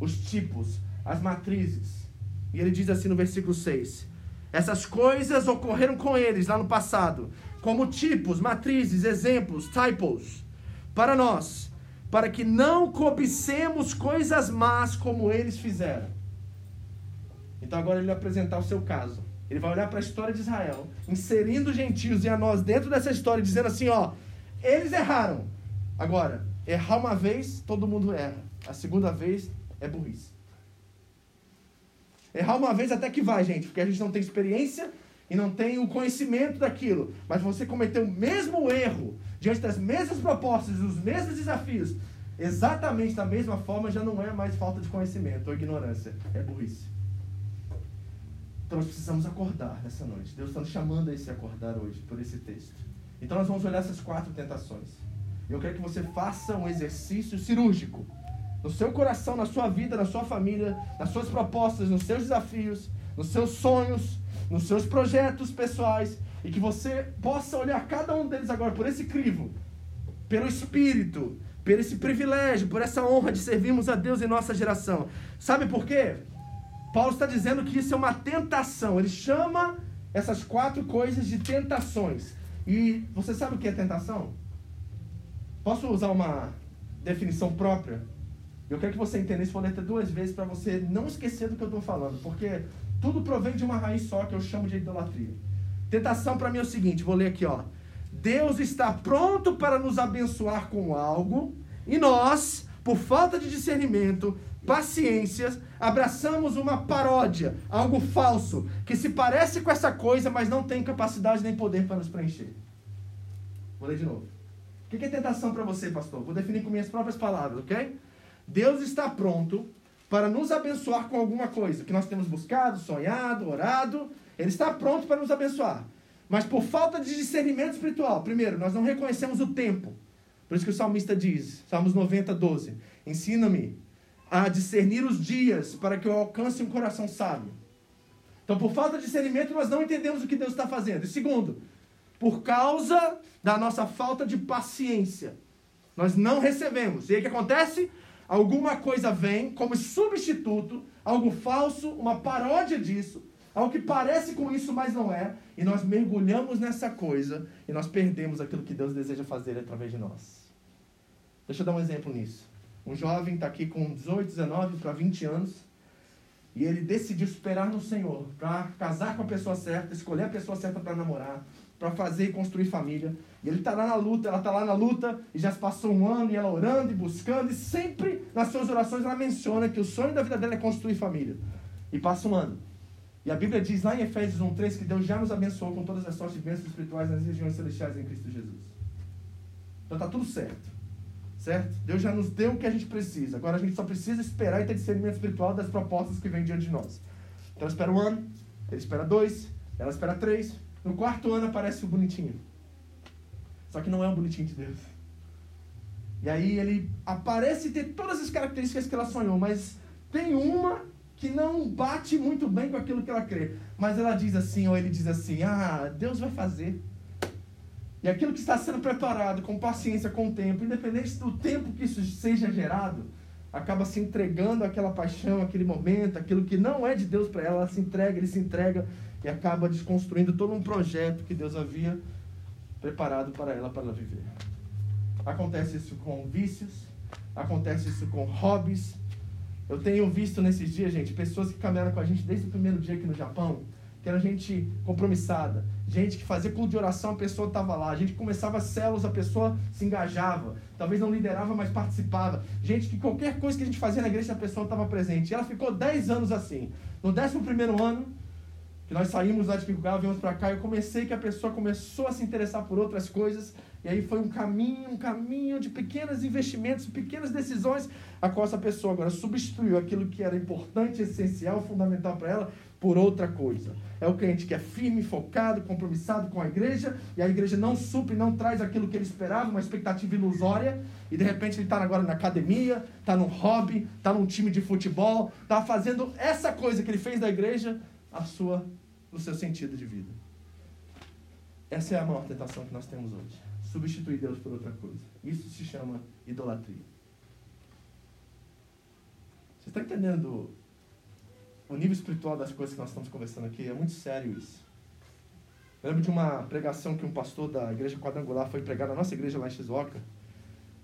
os tipos, as matrizes. E ele diz assim no versículo 6: essas coisas ocorreram com eles lá no passado, como tipos, matrizes, exemplos, typos, para nós, para que não cobicemos coisas más como eles fizeram. Então agora ele vai apresentar o seu caso. Ele vai olhar para a história de Israel, inserindo os gentios e a nós dentro dessa história, dizendo assim: ó, eles erraram. Agora, errar uma vez, todo mundo erra. A segunda vez é burrice. Errar uma vez até que vai, gente, porque a gente não tem experiência e não tem o conhecimento daquilo. Mas você cometeu o mesmo erro diante das mesmas propostas, dos mesmos desafios, exatamente da mesma forma, já não é mais falta de conhecimento ou ignorância, é burrice. Então nós precisamos acordar nessa noite. Deus está nos chamando a esse acordar hoje, por esse texto. Então nós vamos olhar essas quatro tentações. Eu quero que você faça um exercício cirúrgico no seu coração, na sua vida, na sua família, nas suas propostas, nos seus desafios, nos seus sonhos, nos seus projetos pessoais, e que você possa olhar cada um deles agora por esse crivo, pelo Espírito, por esse privilégio, por essa honra de servirmos a Deus em nossa geração. Sabe por quê? Paulo está dizendo que isso é uma tentação. Ele chama essas quatro coisas de tentações. E você sabe o que é tentação? Posso usar uma definição própria? Eu quero que você entenda isso, vou ler duas vezes para você não esquecer do que eu estou falando, porque tudo provém de uma raiz só que eu chamo de idolatria. Tentação para mim é o seguinte, vou ler aqui, ó. Deus está pronto para nos abençoar com algo e nós, por falta de discernimento, paciência, abraçamos uma paródia, algo falso, que se parece com essa coisa, mas não tem capacidade nem poder para nos preencher. Vou ler de novo. O que é tentação para você, pastor? Vou definir com minhas próprias palavras, ok? Deus está pronto para nos abençoar com alguma coisa que nós temos buscado, sonhado, orado. Ele está pronto para nos abençoar. Mas por falta de discernimento espiritual, primeiro, nós não reconhecemos o tempo. Por isso que o salmista diz, Salmos 90, 12: Ensina-me a discernir os dias para que eu alcance um coração sábio. Então, por falta de discernimento, nós não entendemos o que Deus está fazendo. E segundo, por causa da nossa falta de paciência, nós não recebemos. E aí o que acontece? Alguma coisa vem como substituto, algo falso, uma paródia disso, algo que parece com isso, mas não é, e nós mergulhamos nessa coisa e nós perdemos aquilo que Deus deseja fazer através de nós. Deixa eu dar um exemplo nisso. Um jovem está aqui com 18, 19 para 20 anos e ele decidiu esperar no Senhor para casar com a pessoa certa, escolher a pessoa certa para namorar, para fazer e construir família. E ele está lá na luta, ela está lá na luta, e já se passou um ano, e ela orando e buscando, e sempre nas suas orações ela menciona que o sonho da vida dela é construir família. E passa um ano. E a Bíblia diz lá em Efésios 1,3 que Deus já nos abençoou com todas as sortes de bênçãos espirituais nas regiões celestiais em Cristo Jesus. Então está tudo certo. Certo? Deus já nos deu o que a gente precisa. Agora a gente só precisa esperar e ter discernimento espiritual das propostas que vêm diante de nós. Então espera um ano, ele espera dois, ela espera três, no quarto ano aparece o bonitinho. Só que não é o bonitinho de Deus. E aí ele aparece e tem todas as características que ela sonhou, mas tem uma que não bate muito bem com aquilo que ela crê. Mas ela diz assim, ou ele diz assim: Ah, Deus vai fazer. E aquilo que está sendo preparado com paciência, com tempo, independente do tempo que isso seja gerado, acaba se entregando àquela paixão, aquele momento, aquilo que não é de Deus para ela, ela se entrega, ele se entrega e acaba desconstruindo todo um projeto que Deus havia preparado para ela para ela viver. Acontece isso com vícios, acontece isso com hobbies. Eu tenho visto nesses dias, gente, pessoas que caminharam com a gente desde o primeiro dia aqui no Japão, que era gente compromissada, gente que fazia culto de oração, a pessoa estava lá, a gente começava células, a pessoa se engajava, talvez não liderava, mas participava, gente que qualquer coisa que a gente fazia na igreja, a pessoa estava presente. E ela ficou 10 anos assim. No 11 primeiro ano, Que nós saímos lá de viemos para cá, eu comecei que a pessoa começou a se interessar por outras coisas, e aí foi um caminho, um caminho de pequenos investimentos, pequenas decisões, a qual essa pessoa agora substituiu aquilo que era importante, essencial, fundamental para ela, por outra coisa. É o crente que é firme, focado, compromissado com a igreja, e a igreja não supre, não traz aquilo que ele esperava, uma expectativa ilusória, e de repente ele está agora na academia, está num hobby, está num time de futebol, está fazendo essa coisa que ele fez da igreja a sua, no seu sentido de vida. Essa é a maior tentação que nós temos hoje. Substituir Deus por outra coisa. Isso se chama idolatria. Você está entendendo o nível espiritual das coisas que nós estamos conversando aqui? É muito sério isso. Eu lembro de uma pregação que um pastor da igreja quadrangular foi pregar na nossa igreja lá em Shizuoka.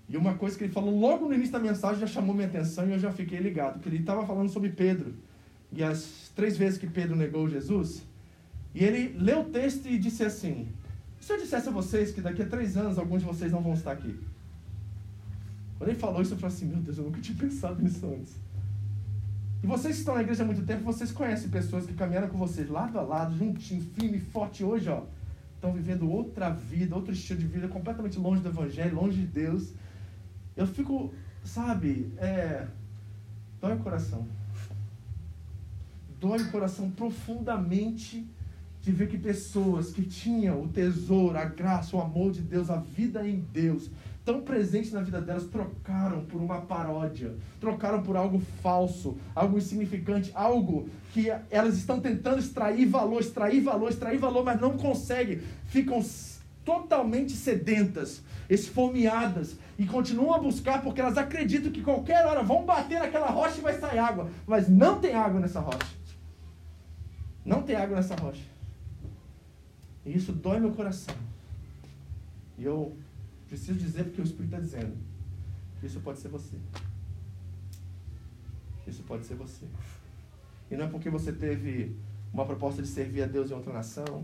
E uma coisa que ele falou logo no início da mensagem já chamou minha atenção e eu já fiquei ligado. Que ele estava falando sobre Pedro. E as três vezes que Pedro negou Jesus. E ele leu o texto e disse assim: Se eu dissesse a vocês que daqui a três anos alguns de vocês não vão estar aqui. Quando ele falou isso, eu falei assim: Meu Deus, eu nunca tinha pensado nisso antes. E vocês que estão na igreja há muito tempo, vocês conhecem pessoas que caminharam com vocês lado a lado, juntinho, firme, forte. Hoje, ó, estão vivendo outra vida, outro estilo de vida, completamente longe do Evangelho, longe de Deus. Eu fico, sabe, é, dói o coração. Dói o coração profundamente de ver que pessoas que tinham o tesouro, a graça, o amor de Deus, a vida em Deus, tão presente na vida delas, trocaram por uma paródia, trocaram por algo falso, algo insignificante, algo que elas estão tentando extrair valor, extrair valor, extrair valor, mas não conseguem, ficam totalmente sedentas, esfomeadas e continuam a buscar porque elas acreditam que qualquer hora vão bater naquela rocha e vai sair água, mas não tem água nessa rocha. Não tem água nessa rocha. E isso dói meu coração. E eu Preciso dizer porque o Espírito está dizendo. Isso pode ser você. Isso pode ser você. E não é porque você teve uma proposta de servir a Deus em outra nação,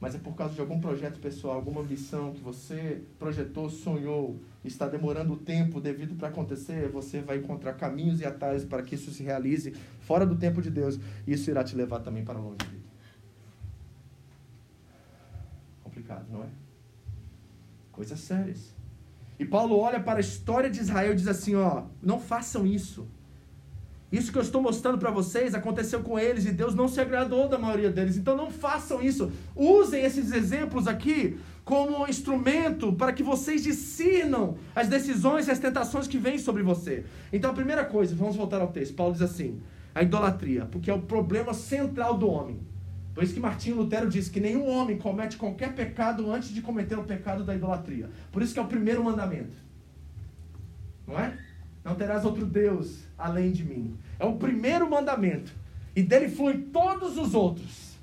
mas é por causa de algum projeto pessoal, alguma ambição que você projetou, sonhou, está demorando o tempo devido para acontecer, você vai encontrar caminhos e atalhos para que isso se realize fora do tempo de Deus, e isso irá te levar também para longe dele. Complicado, não é? Coisas sérias. E Paulo olha para a história de Israel e diz assim: ó, não façam isso. Isso que eu estou mostrando para vocês aconteceu com eles e Deus não se agradou da maioria deles. Então não façam isso. Usem esses exemplos aqui como instrumento para que vocês discernam as decisões e as tentações que vêm sobre você. Então a primeira coisa, vamos voltar ao texto. Paulo diz assim: a idolatria, porque é o problema central do homem. Por isso que Martinho Lutero diz que nenhum homem comete qualquer pecado antes de cometer o pecado da idolatria. Por isso que é o primeiro mandamento. Não é? Não terás outro Deus além de mim. É o primeiro mandamento. E dele fluem todos os outros.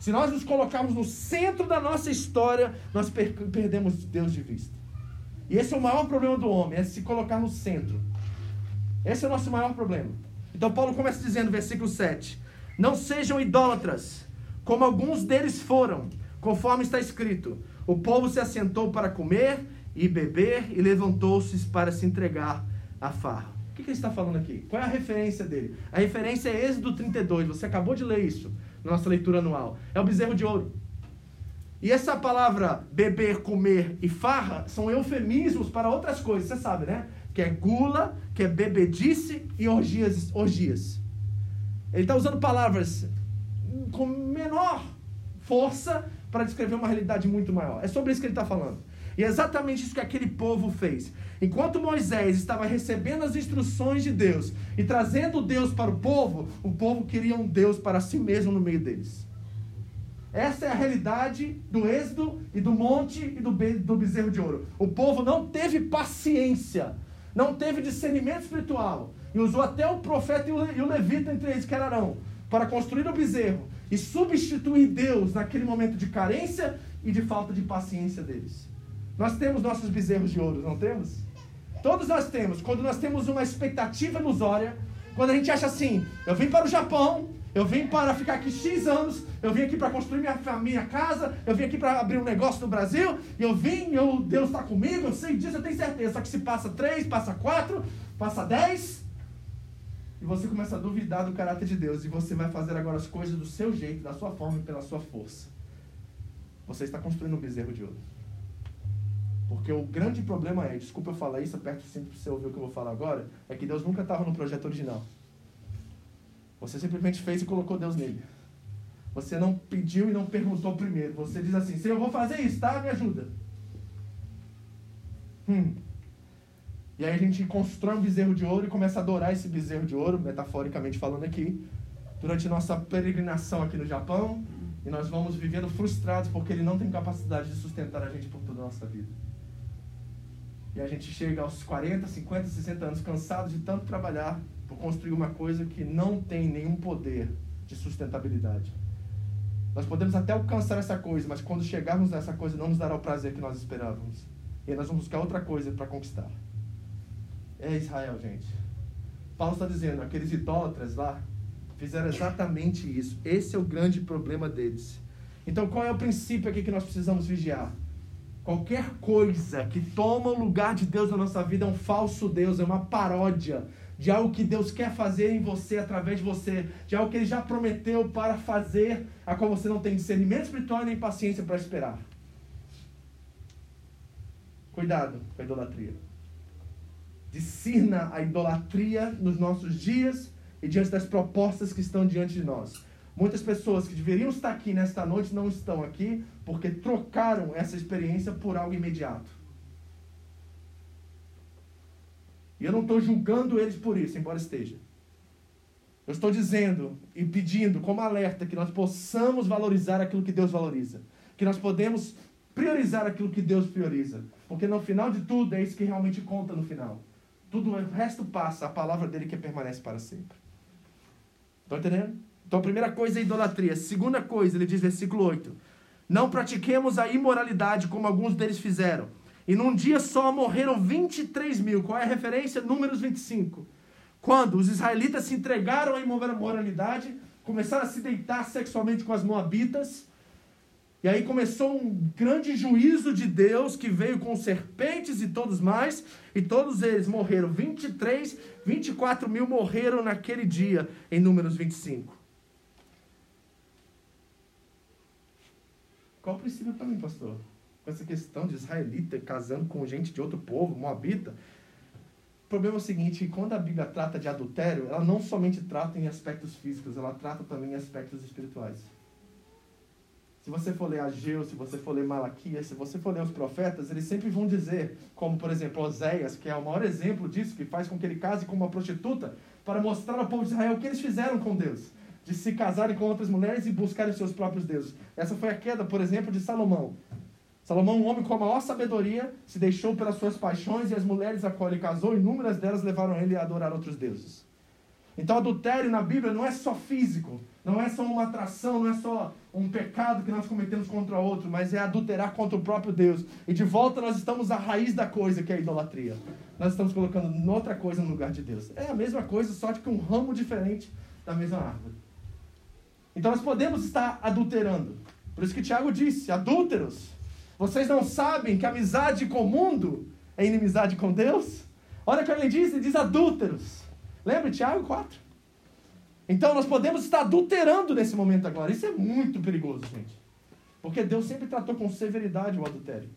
Se nós nos colocarmos no centro da nossa história, nós per perdemos Deus de vista. E esse é o maior problema do homem, é se colocar no centro. Esse é o nosso maior problema. Então Paulo começa dizendo, versículo 7. Não sejam idólatras, como alguns deles foram, conforme está escrito: o povo se assentou para comer e beber e levantou-se para se entregar à farra. O que, que ele está falando aqui? Qual é a referência dele? A referência é Êxodo 32, você acabou de ler isso na nossa leitura anual. É o bezerro de ouro. E essa palavra beber, comer e farra são eufemismos para outras coisas, você sabe, né? Que é gula, que é bebedice e orgias. orgias. Ele está usando palavras com menor força para descrever uma realidade muito maior. É sobre isso que ele está falando. E é exatamente isso que aquele povo fez. Enquanto Moisés estava recebendo as instruções de Deus e trazendo Deus para o povo, o povo queria um Deus para si mesmo no meio deles. Essa é a realidade do êxodo e do monte e do, do bezerro de ouro. O povo não teve paciência, não teve discernimento espiritual e usou até o profeta e o levita entre eles, que era Arão, para construir o bezerro e substituir Deus naquele momento de carência e de falta de paciência deles. Nós temos nossos bezerros de ouro, não temos? Todos nós temos. Quando nós temos uma expectativa ilusória, quando a gente acha assim, eu vim para o Japão, eu vim para ficar aqui X anos, eu vim aqui para construir minha, minha casa, eu vim aqui para abrir um negócio no Brasil, eu vim, eu, Deus está comigo, eu sei disso, eu tenho certeza. Só que se passa três, passa quatro, passa dez, e você começa a duvidar do caráter de Deus e você vai fazer agora as coisas do seu jeito, da sua forma e pela sua força. Você está construindo um bezerro de ouro. Porque o grande problema é, desculpa eu falar isso, aperto cinto para você ouvir o que eu vou falar agora, é que Deus nunca estava no projeto original. Você simplesmente fez e colocou Deus nele. Você não pediu e não perguntou primeiro. Você diz assim, Senhor, eu vou fazer isso, tá? Me ajuda. Hum. E aí a gente constrói um bezerro de ouro e começa a adorar esse bezerro de ouro, metaforicamente falando aqui, durante nossa peregrinação aqui no Japão. E nós vamos vivendo frustrados porque ele não tem capacidade de sustentar a gente por toda a nossa vida. E a gente chega aos 40, 50, 60 anos cansado de tanto trabalhar por construir uma coisa que não tem nenhum poder de sustentabilidade. Nós podemos até alcançar essa coisa, mas quando chegarmos nessa coisa não nos dará o prazer que nós esperávamos. E nós vamos buscar outra coisa para conquistar. É Israel, gente. Paulo está dizendo, aqueles idólatras lá fizeram exatamente isso. Esse é o grande problema deles. Então, qual é o princípio aqui que nós precisamos vigiar? Qualquer coisa que toma o lugar de Deus na nossa vida é um falso Deus, é uma paródia de algo que Deus quer fazer em você, através de você, de algo que Ele já prometeu para fazer, a qual você não tem discernimento espiritual nem paciência para esperar. Cuidado com a idolatria. Discirna a idolatria nos nossos dias e diante das propostas que estão diante de nós. Muitas pessoas que deveriam estar aqui nesta noite não estão aqui porque trocaram essa experiência por algo imediato. E eu não estou julgando eles por isso, embora esteja. Eu estou dizendo e pedindo como alerta que nós possamos valorizar aquilo que Deus valoriza. Que nós podemos priorizar aquilo que Deus prioriza. Porque no final de tudo é isso que realmente conta no final. Tudo o resto passa, a palavra dele que permanece para sempre. Estão entendendo? Então a primeira coisa é idolatria. Segunda coisa, ele diz versículo 8. Não pratiquemos a imoralidade como alguns deles fizeram e num dia só morreram 23 mil. Qual é a referência? Números 25. Quando os israelitas se entregaram à imoralidade, começaram a se deitar sexualmente com as moabitas. E aí começou um grande juízo de Deus que veio com serpentes e todos mais. E todos eles morreram. 23, 24 mil morreram naquele dia, em Números 25. Qual o princípio para mim, pastor? com essa questão de israelita casando com gente de outro povo, moabita. O problema é o seguinte, quando a Bíblia trata de adultério, ela não somente trata em aspectos físicos, ela trata também em aspectos espirituais. Se você for ler Ageu, se você for ler Malaquias, se você for ler os profetas, eles sempre vão dizer, como por exemplo Oséias, que é o maior exemplo disso, que faz com que ele case com uma prostituta, para mostrar ao povo de Israel o que eles fizeram com Deus, de se casarem com outras mulheres e buscarem seus próprios deuses. Essa foi a queda, por exemplo, de Salomão. Salomão, um homem com a maior sabedoria, se deixou pelas suas paixões e as mulheres a qual ele casou, inúmeras delas levaram ele a adorar outros deuses. Então, adultério na Bíblia não é só físico, não é só uma atração, não é só um pecado que nós cometemos contra outro, mas é adulterar contra o próprio Deus. E de volta nós estamos à raiz da coisa, que é a idolatria. Nós estamos colocando outra coisa no lugar de Deus. É a mesma coisa, só que um ramo diferente da mesma árvore. Então nós podemos estar adulterando. Por isso que Tiago disse: adúlteros vocês não sabem que amizade com o mundo é inimizade com Deus? Olha o que ele diz, ele diz adúlteros. Lembra Tiago 4? Então nós podemos estar adulterando nesse momento agora. Isso é muito perigoso, gente. Porque Deus sempre tratou com severidade o adultério.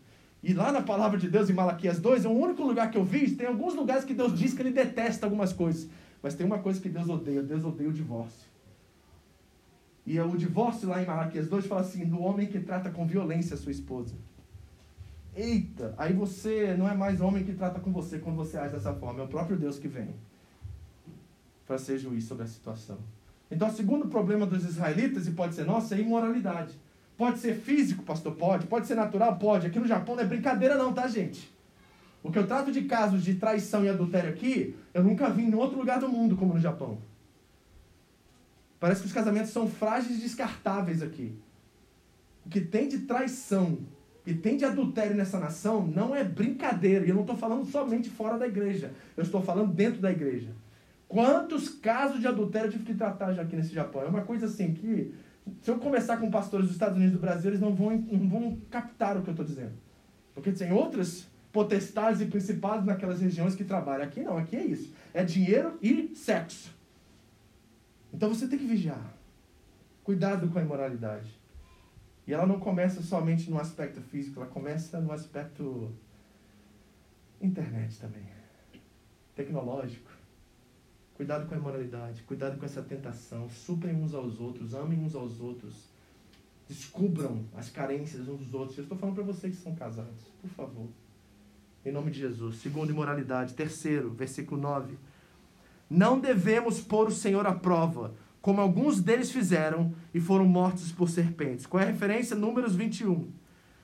E lá na palavra de Deus, em Malaquias 2, é o único lugar que eu vi. Tem alguns lugares que Deus diz que ele detesta algumas coisas. Mas tem uma coisa que Deus odeia: Deus odeia o divórcio. E o divórcio lá em Malaquias 2 fala assim: do homem que trata com violência a sua esposa. Eita, aí você não é mais homem que trata com você quando você age dessa forma, é o próprio Deus que vem para ser juiz sobre a situação. Então, o segundo problema dos israelitas, e pode ser nosso, é imoralidade. Pode ser físico, pastor? Pode. Pode ser natural? Pode. Aqui no Japão não é brincadeira, não, tá, gente? O que eu trato de casos de traição e adultério aqui, eu nunca vi em outro lugar do mundo como no Japão. Parece que os casamentos são frágeis e descartáveis aqui. O que tem de traição e tem de adultério nessa nação não é brincadeira. E eu não estou falando somente fora da igreja. Eu estou falando dentro da igreja. Quantos casos de adultério eu tive que tratar já aqui nesse Japão? É uma coisa assim que, se eu conversar com pastores dos Estados Unidos e do Brasil, eles não vão, não vão captar o que eu estou dizendo. Porque tem outras potestades e principados naquelas regiões que trabalham. Aqui não, aqui é isso. É dinheiro e sexo. Então você tem que vigiar. Cuidado com a imoralidade. E ela não começa somente no aspecto físico, ela começa no aspecto internet também. Tecnológico. Cuidado com a imoralidade, cuidado com essa tentação. Suprem uns aos outros, amem uns aos outros. Descubram as carências uns dos outros. Eu estou falando para vocês que são casados, por favor. Em nome de Jesus. Segundo, imoralidade. Terceiro, versículo 9. Não devemos pôr o Senhor à prova, como alguns deles fizeram e foram mortos por serpentes. Qual é a referência? Números 21.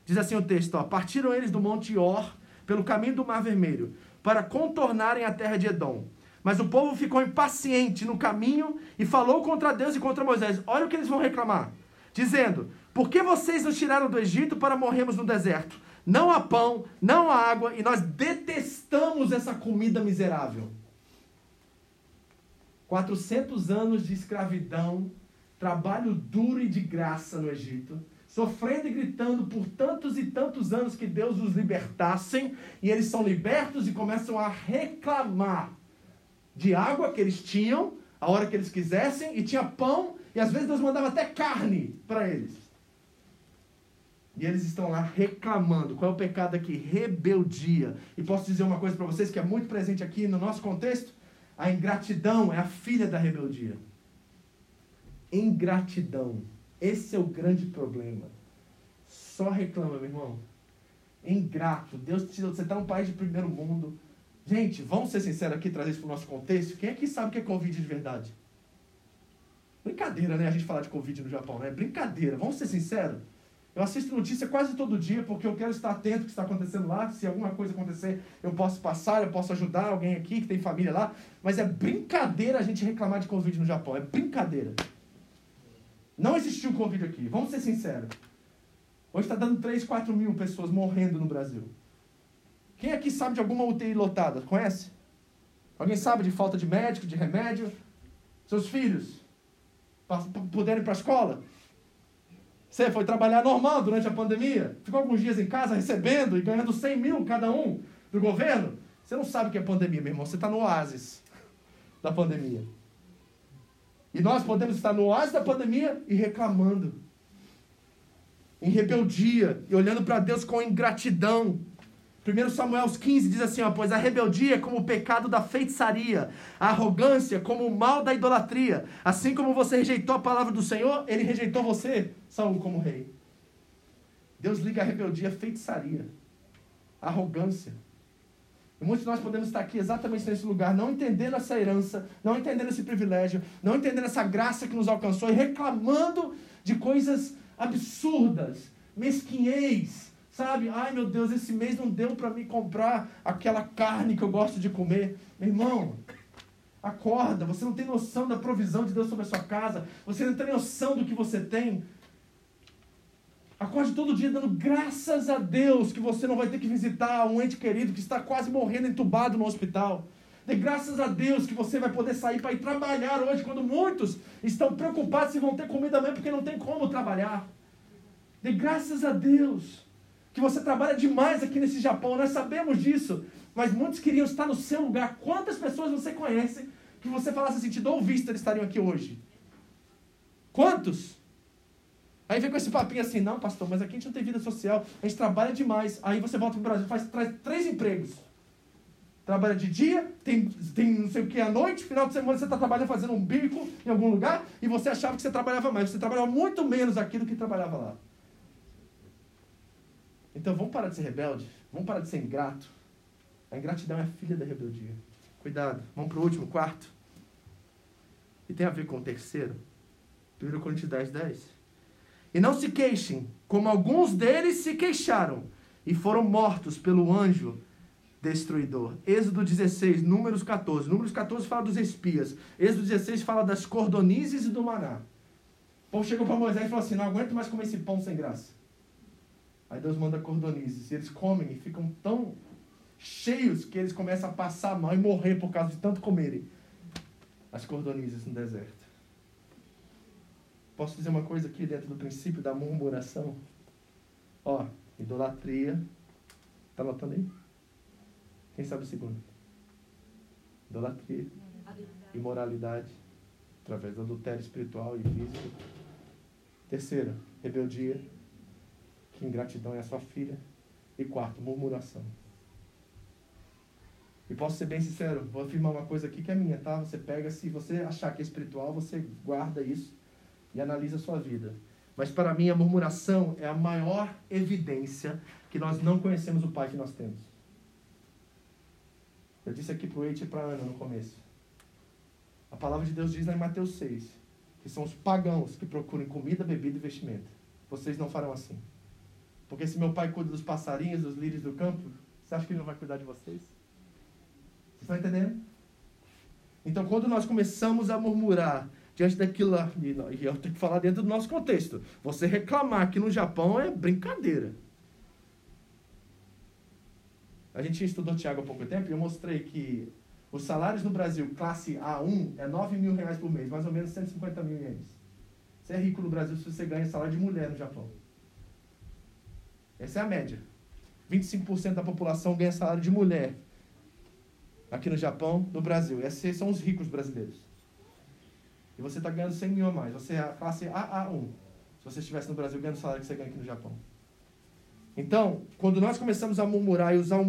Diz assim o texto: ó, Partiram eles do monte Or pelo caminho do Mar Vermelho, para contornarem a terra de Edom. Mas o povo ficou impaciente no caminho e falou contra Deus e contra Moisés. Olha o que eles vão reclamar. Dizendo: Por que vocês nos tiraram do Egito para morrermos no deserto? Não há pão, não há água e nós detestamos essa comida miserável. 400 anos de escravidão, trabalho duro e de graça no Egito, sofrendo e gritando por tantos e tantos anos que Deus os libertassem, e eles são libertos e começam a reclamar de água que eles tinham, a hora que eles quisessem, e tinha pão, e às vezes Deus mandava até carne para eles. E eles estão lá reclamando. Qual é o pecado aqui? Rebeldia. E posso dizer uma coisa para vocês que é muito presente aqui no nosso contexto? A ingratidão é a filha da rebeldia. Ingratidão. Esse é o grande problema. Só reclama, meu irmão. Ingrato. Deus te você está num país de primeiro mundo. Gente, vamos ser sinceros aqui, trazer isso para o nosso contexto. Quem aqui sabe o que é Covid de verdade? Brincadeira, né? A gente falar de Covid no Japão, né? Brincadeira. Vamos ser sinceros. Eu assisto notícia quase todo dia porque eu quero estar atento ao que está acontecendo lá. Se alguma coisa acontecer, eu posso passar, eu posso ajudar alguém aqui que tem família lá. Mas é brincadeira a gente reclamar de Covid no Japão. É brincadeira. Não existiu Covid aqui. Vamos ser sinceros. Hoje está dando 3, 4 mil pessoas morrendo no Brasil. Quem aqui sabe de alguma UTI lotada? Conhece? Alguém sabe de falta de médico, de remédio? Seus filhos puderem ir para a escola? Você foi trabalhar normal durante a pandemia? Ficou alguns dias em casa recebendo e ganhando 100 mil cada um do governo? Você não sabe o que é pandemia, meu irmão. Você está no oásis da pandemia. E nós podemos estar no oásis da pandemia e reclamando. Em rebeldia e olhando para Deus com ingratidão. 1 Samuel 15 diz assim: ó, Pois a rebeldia é como o pecado da feitiçaria, a arrogância como o mal da idolatria. Assim como você rejeitou a palavra do Senhor, ele rejeitou você, Saul, como rei. Deus liga a rebeldia à feitiçaria, à arrogância. E muitos de nós podemos estar aqui exatamente nesse lugar, não entendendo essa herança, não entendendo esse privilégio, não entendendo essa graça que nos alcançou e reclamando de coisas absurdas, mesquinhez, Sabe? Ai meu Deus, esse mês não deu para me comprar aquela carne que eu gosto de comer. Meu irmão, acorda. Você não tem noção da provisão de Deus sobre a sua casa. Você não tem noção do que você tem. Acorde todo dia dando graças a Deus que você não vai ter que visitar um ente querido que está quase morrendo entubado no hospital. Dê graças a Deus que você vai poder sair para ir trabalhar hoje, quando muitos estão preocupados se vão ter comida amanhã porque não tem como trabalhar. Dê graças a Deus que você trabalha demais aqui nesse Japão, nós sabemos disso, mas muitos queriam estar no seu lugar. Quantas pessoas você conhece que você falasse assim, te dou visto, eles estariam aqui hoje? Quantos? Aí vem com esse papinho assim, não, pastor, mas aqui a gente não tem vida social, a gente trabalha demais. Aí você volta para o Brasil, faz, traz três empregos. Trabalha de dia, tem, tem não sei o que à noite, final de semana você está trabalhando fazendo um bico em algum lugar, e você achava que você trabalhava mais. Você trabalhava muito menos aqui do que trabalhava lá. Então vamos parar de ser rebelde, vamos parar de ser ingrato. A ingratidão é filha da rebeldia. Cuidado. Vamos para o último, quarto. E tem a ver com o terceiro. 1 Coríntios 10, 10. E não se queixem, como alguns deles se queixaram e foram mortos pelo anjo destruidor. Êxodo 16, Números 14. Números 14 fala dos espias. Êxodo 16 fala das cordonizes e do maná. O povo chegou para Moisés e falou assim: Não aguento mais comer esse pão sem graça. Aí Deus manda cordonizes. E eles comem e ficam tão cheios que eles começam a passar mal e morrer por causa de tanto comerem as cordonizes no deserto. Posso dizer uma coisa aqui dentro do princípio da murmuração? Ó, idolatria. Tá anotando aí? Quem sabe o segundo? Idolatria, imoralidade através do adultério espiritual e físico. Terceira, rebeldia, que ingratidão é a sua filha. E quarto, murmuração. E posso ser bem sincero, vou afirmar uma coisa aqui que é minha, tá? Você pega, se você achar que é espiritual, você guarda isso e analisa a sua vida. Mas para mim, a murmuração é a maior evidência que nós não conhecemos o Pai que nós temos. Eu disse aqui para o Eite e para a Ana no começo. A palavra de Deus diz lá em Mateus 6 que são os pagãos que procuram comida, bebida e vestimenta. Vocês não farão assim. Porque se meu pai cuida dos passarinhos, dos lírios do campo, você acha que ele não vai cuidar de vocês? Vocês estão entendendo? Então, quando nós começamos a murmurar diante daquilo, e eu tenho que falar dentro do nosso contexto, você reclamar aqui no Japão é brincadeira. A gente estudou Tiago há pouco tempo e eu mostrei que os salários no Brasil, classe A1, é 9 mil reais por mês, mais ou menos 150 mil ienes. Você é rico no Brasil se você ganha salário de mulher no Japão. Essa é a média. 25% da população ganha salário de mulher aqui no Japão, no Brasil. Esses são os ricos brasileiros. E você está ganhando 100 mil a mais. Você é a classe AA1. Se você estivesse no Brasil ganhando o salário que você ganha aqui no Japão. Então, quando nós começamos a murmurar e usar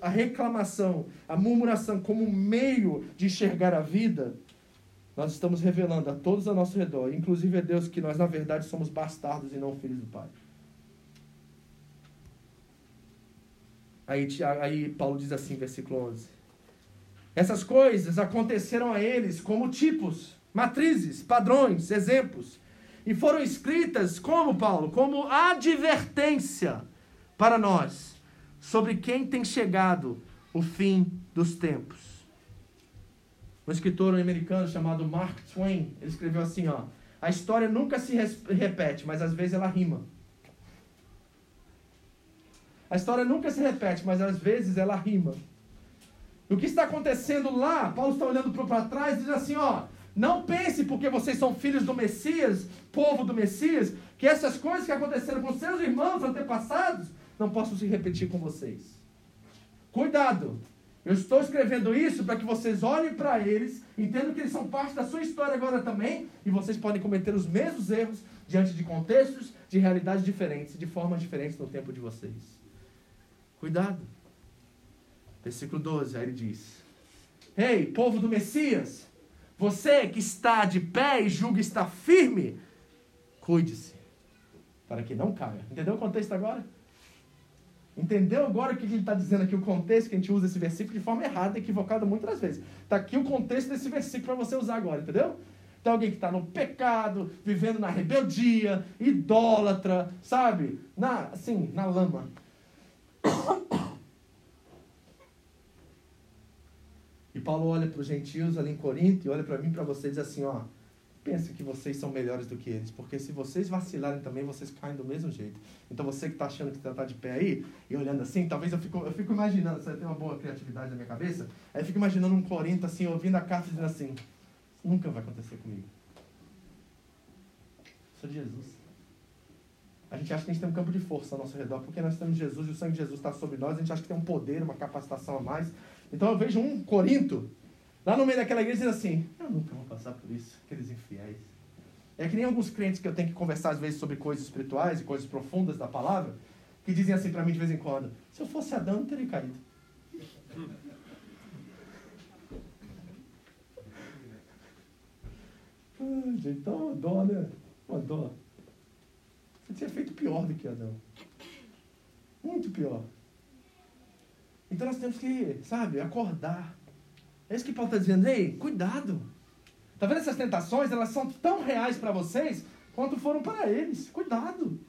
a reclamação, a murmuração como meio de enxergar a vida, nós estamos revelando a todos ao nosso redor, inclusive a Deus, que nós na verdade somos bastardos e não filhos do Pai. Aí, aí Paulo diz assim, versículo 11: Essas coisas aconteceram a eles como tipos, matrizes, padrões, exemplos, e foram escritas como, Paulo? Como advertência para nós sobre quem tem chegado o fim dos tempos. Um escritor americano chamado Mark Twain, ele escreveu assim, ó: A história nunca se repete, mas às vezes ela rima. A história nunca se repete, mas às vezes ela rima. O que está acontecendo lá? Paulo está olhando para trás e diz assim, ó: não pense porque vocês são filhos do Messias, povo do Messias, que essas coisas que aconteceram com seus irmãos antepassados não posso se repetir com vocês. Cuidado! Eu estou escrevendo isso para que vocês olhem para eles, entendam que eles são parte da sua história agora também, e vocês podem cometer os mesmos erros diante de contextos, de realidades diferentes, de formas diferentes no tempo de vocês. Cuidado. Versículo 12, aí ele diz: Ei, hey, povo do Messias, você que está de pé e julga estar firme, cuide-se, para que não caia. Entendeu o contexto agora? Entendeu agora o que ele está dizendo aqui, o contexto que a gente usa esse versículo de forma errada, equivocada muitas vezes. Está aqui o contexto desse versículo para você usar agora, entendeu? Tem alguém que está no pecado, vivendo na rebeldia, idólatra, sabe? Na, assim, na lama. E Paulo olha para os gentios ali em Corinto e olha para mim e para vocês assim, ó. Pensa que vocês são melhores do que eles, porque se vocês vacilarem também, vocês caem do mesmo jeito. Então você que está achando que está de pé aí e olhando assim, talvez eu fico, eu fico imaginando, você tem uma boa criatividade na minha cabeça, aí eu fico imaginando um Corinto assim, ouvindo a carta dizendo assim, nunca vai acontecer comigo. Sou de Jesus. A gente acha que a gente tem um campo de força ao nosso redor, porque nós temos Jesus e o sangue de Jesus está sobre nós, a gente acha que tem um poder, uma capacitação a mais. Então eu vejo um Corinto Lá no meio daquela igreja dizendo assim: Eu nunca vou passar por isso, aqueles infiéis. É que nem alguns crentes que eu tenho que conversar às vezes sobre coisas espirituais e coisas profundas da palavra, que dizem assim para mim de vez em quando: Se eu fosse Adão, eu teria caído. ah, gente, então uma dó, né? Uma dó. Você tinha feito pior do que Adão. Muito pior. Então nós temos que, sabe, acordar é isso que Paulo está dizendo. Ei, cuidado. Está vendo essas tentações? Elas são tão reais para vocês quanto foram para eles. Cuidado.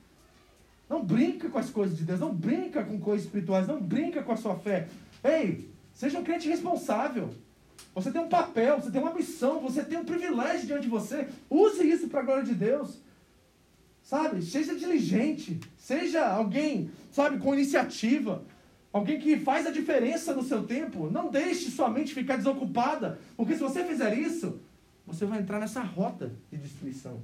Não brinca com as coisas de Deus. Não brinca com coisas espirituais. Não brinca com a sua fé. Ei, seja um crente responsável. Você tem um papel, você tem uma missão, você tem um privilégio diante de você. Use isso para a glória de Deus. Sabe? Seja diligente. Seja alguém, sabe, com iniciativa. Alguém que faz a diferença no seu tempo. Não deixe sua mente ficar desocupada. Porque se você fizer isso, você vai entrar nessa rota de destruição.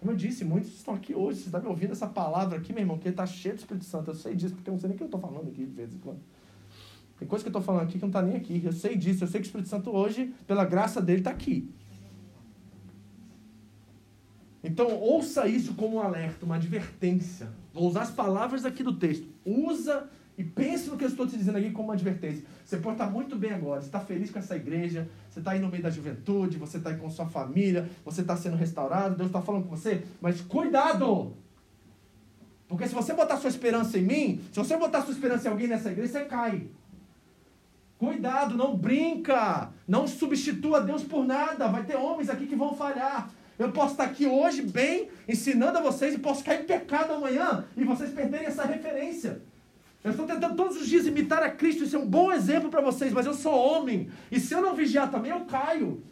Como eu disse, muitos estão aqui hoje. Você está me ouvindo essa palavra aqui, meu irmão, que está cheio do Espírito Santo. Eu sei disso, porque eu não sei nem o que eu estou falando aqui de vez em quando. Tem coisa que eu estou falando aqui que não está nem aqui. Eu sei disso. Eu sei que o Espírito Santo hoje, pela graça dele, está aqui. Então, ouça isso como um alerta, uma advertência. Vou usar as palavras aqui do texto. Usa e pense no que eu estou te dizendo aqui como uma advertência. Você pode estar muito bem agora, você está feliz com essa igreja, você está aí no meio da juventude, você está aí com sua família, você está sendo restaurado, Deus está falando com você, mas cuidado! Porque se você botar sua esperança em mim, se você botar sua esperança em alguém nessa igreja, você cai. Cuidado, não brinca, não substitua Deus por nada. Vai ter homens aqui que vão falhar. Eu posso estar aqui hoje bem, ensinando a vocês, e posso cair em pecado amanhã, e vocês perderem essa referência. Eu estou tentando todos os dias imitar a Cristo, isso é um bom exemplo para vocês, mas eu sou homem, e se eu não vigiar também, eu caio.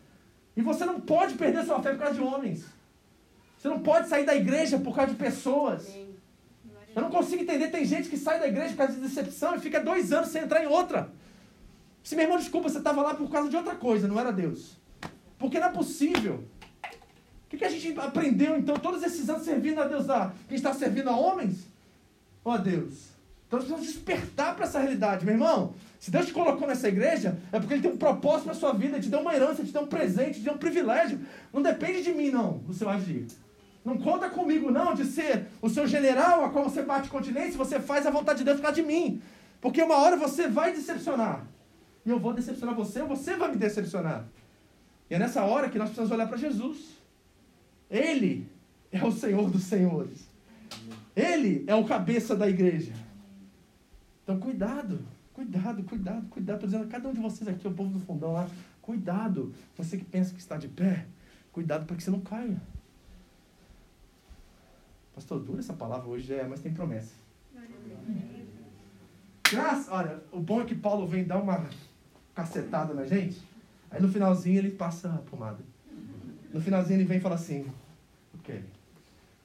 E você não pode perder sua fé por causa de homens. Você não pode sair da igreja por causa de pessoas. Eu não consigo entender, tem gente que sai da igreja por causa de decepção e fica dois anos sem entrar em outra. Se meu irmão, desculpa, você estava lá por causa de outra coisa, não era Deus. Porque não é possível. O que, que a gente aprendeu então, todos esses anos servindo a Deus? A, quem está servindo a homens? Ó oh, Deus. Então nós precisamos despertar para essa realidade, meu irmão. Se Deus te colocou nessa igreja, é porque Ele tem um propósito na sua vida, te deu uma herança, te deu um presente, te deu um privilégio. Não depende de mim, não, o seu agir. Não conta comigo, não, de ser o seu general a qual você bate continência, você faz a vontade de Deus ficar de mim. Porque uma hora você vai decepcionar. E eu vou decepcionar você, ou você vai me decepcionar. E é nessa hora que nós precisamos olhar para Jesus. Ele é o Senhor dos Senhores. Ele é o cabeça da igreja. Então, cuidado, cuidado, cuidado, cuidado. Estou dizendo a cada um de vocês aqui, o povo do fundão lá, cuidado. Você que pensa que está de pé, cuidado para que você não caia. Pastor, dura essa palavra hoje, é, mas tem promessa. Graças, olha, o bom é que Paulo vem dar uma cacetada na gente, aí no finalzinho ele passa a pomada. No finalzinho ele vem e fala assim, ok,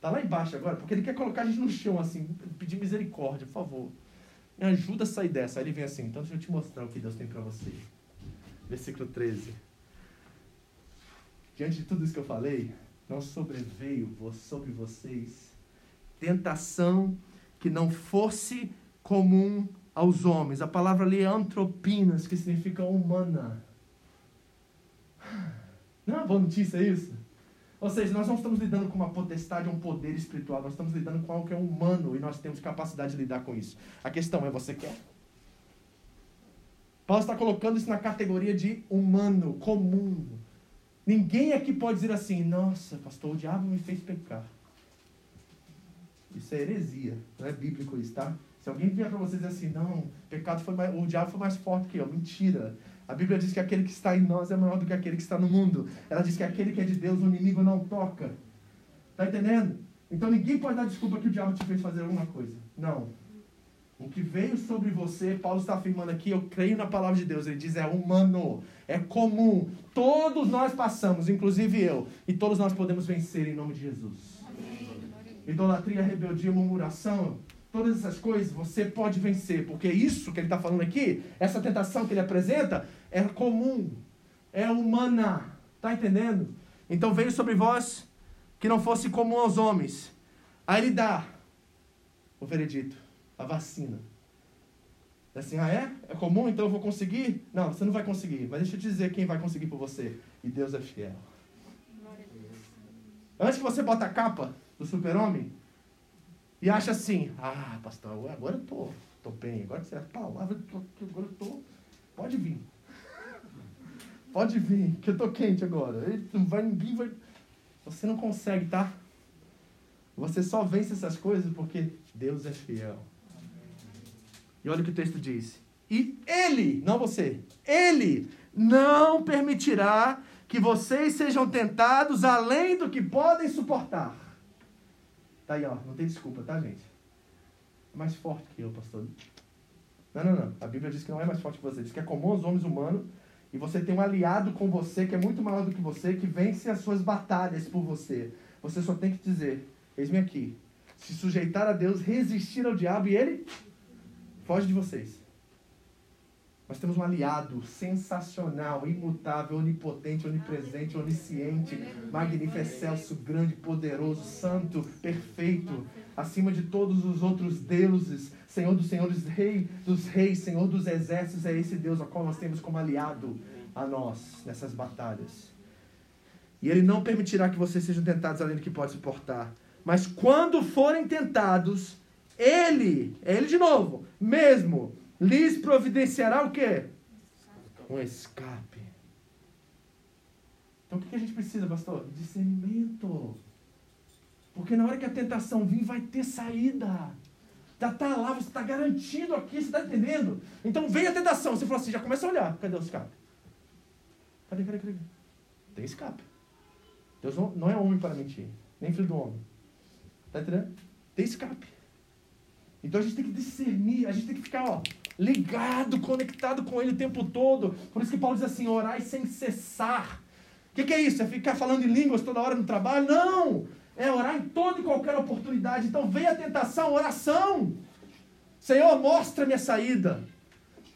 tá lá embaixo agora, porque ele quer colocar a gente no chão assim, pedir misericórdia, por favor. Me ajuda a sair dessa. Aí ele vem assim, então deixa eu te mostrar o que Deus tem para você. Versículo 13. Diante de tudo isso que eu falei, não sobreveio sobre vocês tentação que não fosse comum aos homens. A palavra ali é antropinas, que significa humana. Não é uma boa notícia isso? Ou seja, nós não estamos lidando com uma potestade, um poder espiritual, nós estamos lidando com algo que é humano e nós temos capacidade de lidar com isso. A questão é: você quer? Paulo está colocando isso na categoria de humano, comum. Ninguém aqui pode dizer assim: nossa, pastor, o diabo me fez pecar. Isso é heresia, não é bíblico isso, tá? Se alguém vier para vocês assim, não, pecado foi mais, o diabo foi mais forte que eu, mentira. A Bíblia diz que aquele que está em nós é maior do que aquele que está no mundo. Ela diz que aquele que é de Deus, o inimigo não toca. Está entendendo? Então ninguém pode dar desculpa que o diabo te fez fazer alguma coisa. Não. O que veio sobre você, Paulo está afirmando aqui, eu creio na palavra de Deus. Ele diz: é humano, é comum. Todos nós passamos, inclusive eu. E todos nós podemos vencer em nome de Jesus. Idolatria, rebeldia, murmuração, todas essas coisas você pode vencer, porque isso que ele está falando aqui, essa tentação que ele apresenta, é comum, é humana. Está entendendo? Então veio sobre vós que não fosse comum aos homens. Aí ele dá o veredito, a vacina. É assim, ah é? É comum, então eu vou conseguir? Não, você não vai conseguir. Mas deixa eu te dizer quem vai conseguir por você. E Deus é fiel. Antes que você bota a capa do super-homem, e acha assim, ah, pastor, agora eu tô, tô bem, agora que é a palavra, agora eu tô, pode vir. Pode vir, que eu tô quente agora. Ele vai vir, vai... Você não consegue, tá? Você só vence essas coisas porque Deus é fiel. E olha o que o texto diz. E Ele, não você, Ele não permitirá que vocês sejam tentados além do que podem suportar. Tá aí, ó. Não tem desculpa, tá, gente? É mais forte que eu, pastor. Não, não, não. A Bíblia diz que não é mais forte que você. Diz que é comum aos homens humanos. E você tem um aliado com você que é muito maior do que você, que vence as suas batalhas por você. Você só tem que dizer: Eis-me aqui. Se sujeitar a Deus, resistir ao diabo e ele foge de vocês. Nós temos um aliado sensacional, imutável, onipotente, onipresente, onisciente, magnífico, excelso, grande, poderoso, santo, perfeito, acima de todos os outros deuses, Senhor dos senhores, Rei dos reis, Senhor dos exércitos, é esse Deus a qual nós temos como aliado a nós nessas batalhas. E ele não permitirá que vocês sejam tentados além do que pode suportar. Mas quando forem tentados, ele, é ele de novo, mesmo, lhes providenciará o quê? Um escape. Então o que a gente precisa, pastor? Discernimento. Porque na hora que a tentação vir, vai ter saída. Já está lá, você está garantido aqui, você está entendendo? Então vem a tentação, você fala assim, já começa a olhar, cadê o escape? Cadê, cadê, cadê? Tem escape. Deus não, não é homem para mentir, nem filho do homem. Está entendendo? Tem escape. Então a gente tem que discernir, a gente tem que ficar, ó, ligado, conectado com Ele o tempo todo. Por isso que Paulo diz assim: orai sem cessar. O que, que, é isso? É ficar falando em línguas toda hora no trabalho? Não! É orar em toda e qualquer oportunidade. Então vem a tentação, oração. Senhor, mostra-me a saída.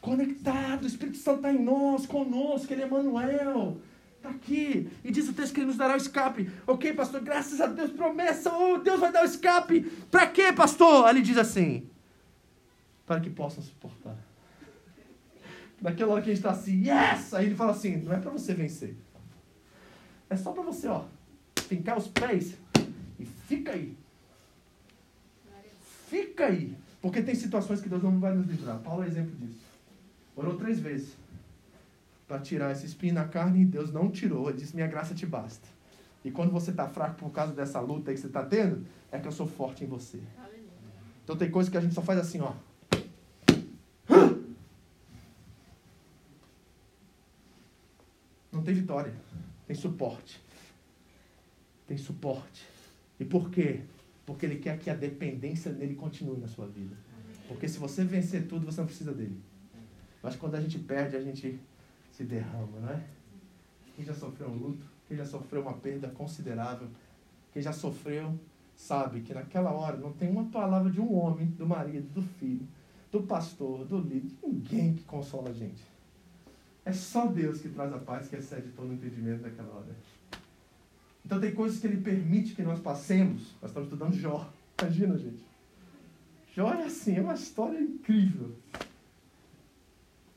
Conectado, o Espírito Santo está em nós, conosco, Ele é Manuel. Está aqui. E diz o texto que Ele nos dará o escape. Ok, pastor, graças a Deus, promessa. Oh, Deus vai dar o escape. Para quê, pastor? Ele diz assim: para que possam suportar. Naquela hora que a gente está assim, yes! Aí ele fala assim: não é para você vencer. É só para você, ó, fincar os pés e fica aí. Fica aí. Porque tem situações que Deus não vai nos livrar. Paulo é exemplo disso. Orou três vezes para tirar esse espinho na carne e Deus não tirou. Ele disse: Minha graça te basta. E quando você está fraco por causa dessa luta aí que você está tendo, é que eu sou forte em você. Então tem coisas que a gente só faz assim, ó. Tem vitória, tem suporte. Tem suporte. E por quê? Porque ele quer que a dependência dele continue na sua vida. Porque se você vencer tudo, você não precisa dele. Mas quando a gente perde, a gente se derrama, não é? Quem já sofreu um luto, quem já sofreu uma perda considerável, quem já sofreu, sabe que naquela hora não tem uma palavra de um homem, do marido, do filho, do pastor, do líder, ninguém que consola a gente. É só Deus que traz a paz que excede todo o entendimento naquela hora. Então tem coisas que ele permite que nós passemos. Nós estamos estudando Jó. Imagina, gente. Jó é assim, é uma história incrível.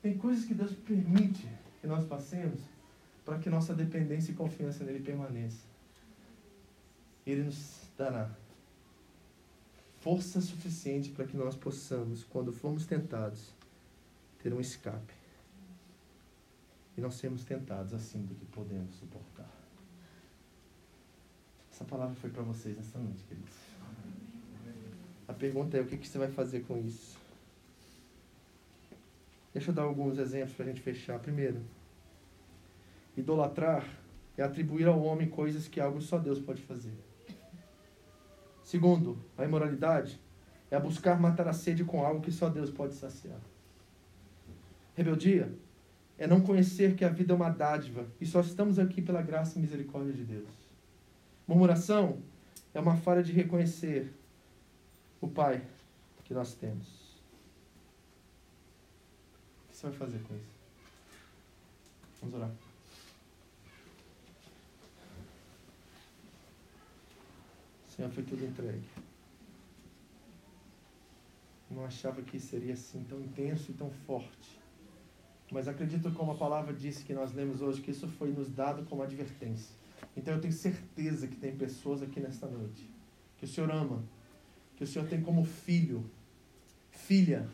Tem coisas que Deus permite que nós passemos para que nossa dependência e confiança nele permaneça. Ele nos dará força suficiente para que nós possamos, quando formos tentados, ter um escape. E não sermos tentados assim do que podemos suportar. Essa palavra foi para vocês nessa noite, queridos. A pergunta é: o que, que você vai fazer com isso? Deixa eu dar alguns exemplos para a gente fechar. Primeiro, idolatrar é atribuir ao homem coisas que algo só Deus pode fazer. Segundo, a imoralidade é buscar matar a sede com algo que só Deus pode saciar. Rebeldia é não conhecer que a vida é uma dádiva e só estamos aqui pela graça e misericórdia de Deus. Murmuração é uma falha de reconhecer o Pai que nós temos. O que você vai fazer com isso? Vamos orar. Senhor, foi tudo entregue. Não achava que seria assim tão intenso e tão forte. Mas acredito como a palavra disse que nós lemos hoje, que isso foi nos dado como advertência. Então eu tenho certeza que tem pessoas aqui nesta noite que o Senhor ama, que o Senhor tem como filho, filha,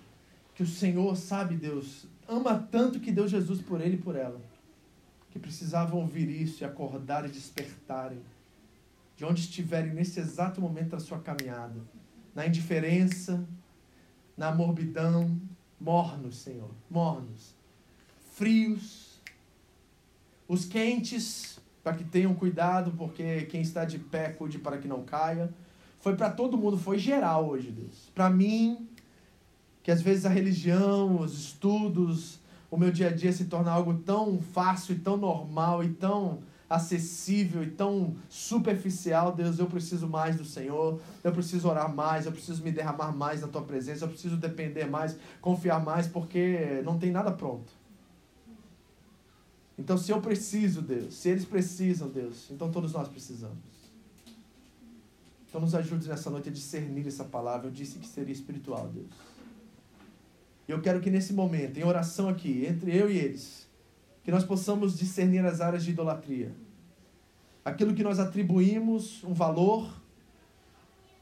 que o Senhor, sabe, Deus, ama tanto que deu Jesus por ele e por ela, que precisavam ouvir isso e acordar e despertarem de onde estiverem nesse exato momento da sua caminhada, na indiferença, na morbidão, mornos, Senhor, mornos, frios, os quentes, para que tenham cuidado, porque quem está de pé cuide para que não caia. Foi para todo mundo, foi geral hoje, Deus. Para mim, que às vezes a religião, os estudos, o meu dia a dia se torna algo tão fácil e tão normal e tão acessível e tão superficial, Deus, eu preciso mais do Senhor, eu preciso orar mais, eu preciso me derramar mais na tua presença, eu preciso depender mais, confiar mais, porque não tem nada pronto. Então, se eu preciso, Deus, se eles precisam, Deus, então todos nós precisamos. Então, nos ajude nessa noite a discernir essa palavra. Eu disse que seria espiritual, Deus. E eu quero que nesse momento, em oração aqui, entre eu e eles, que nós possamos discernir as áreas de idolatria. aquilo que nós atribuímos um valor,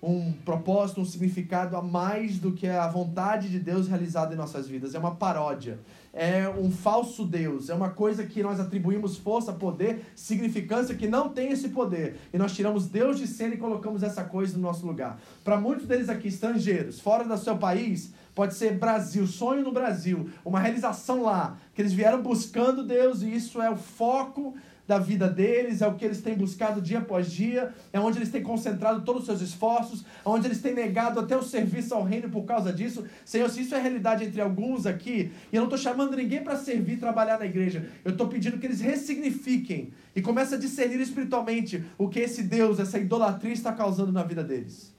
um propósito, um significado a mais do que a vontade de Deus realizada em nossas vidas. É uma paródia, é um falso Deus, é uma coisa que nós atribuímos força, poder, significância que não tem esse poder. E nós tiramos Deus de cena e colocamos essa coisa no nosso lugar. Para muitos deles aqui, estrangeiros, fora do seu país, pode ser Brasil, sonho no Brasil, uma realização lá, que eles vieram buscando Deus e isso é o foco da vida deles, é o que eles têm buscado dia após dia, é onde eles têm concentrado todos os seus esforços, é onde eles têm negado até o serviço ao reino por causa disso. Senhor, se isso é realidade entre alguns aqui, e eu não estou chamando ninguém para servir trabalhar na igreja, eu estou pedindo que eles ressignifiquem e comecem a discernir espiritualmente o que esse Deus, essa idolatria está causando na vida deles.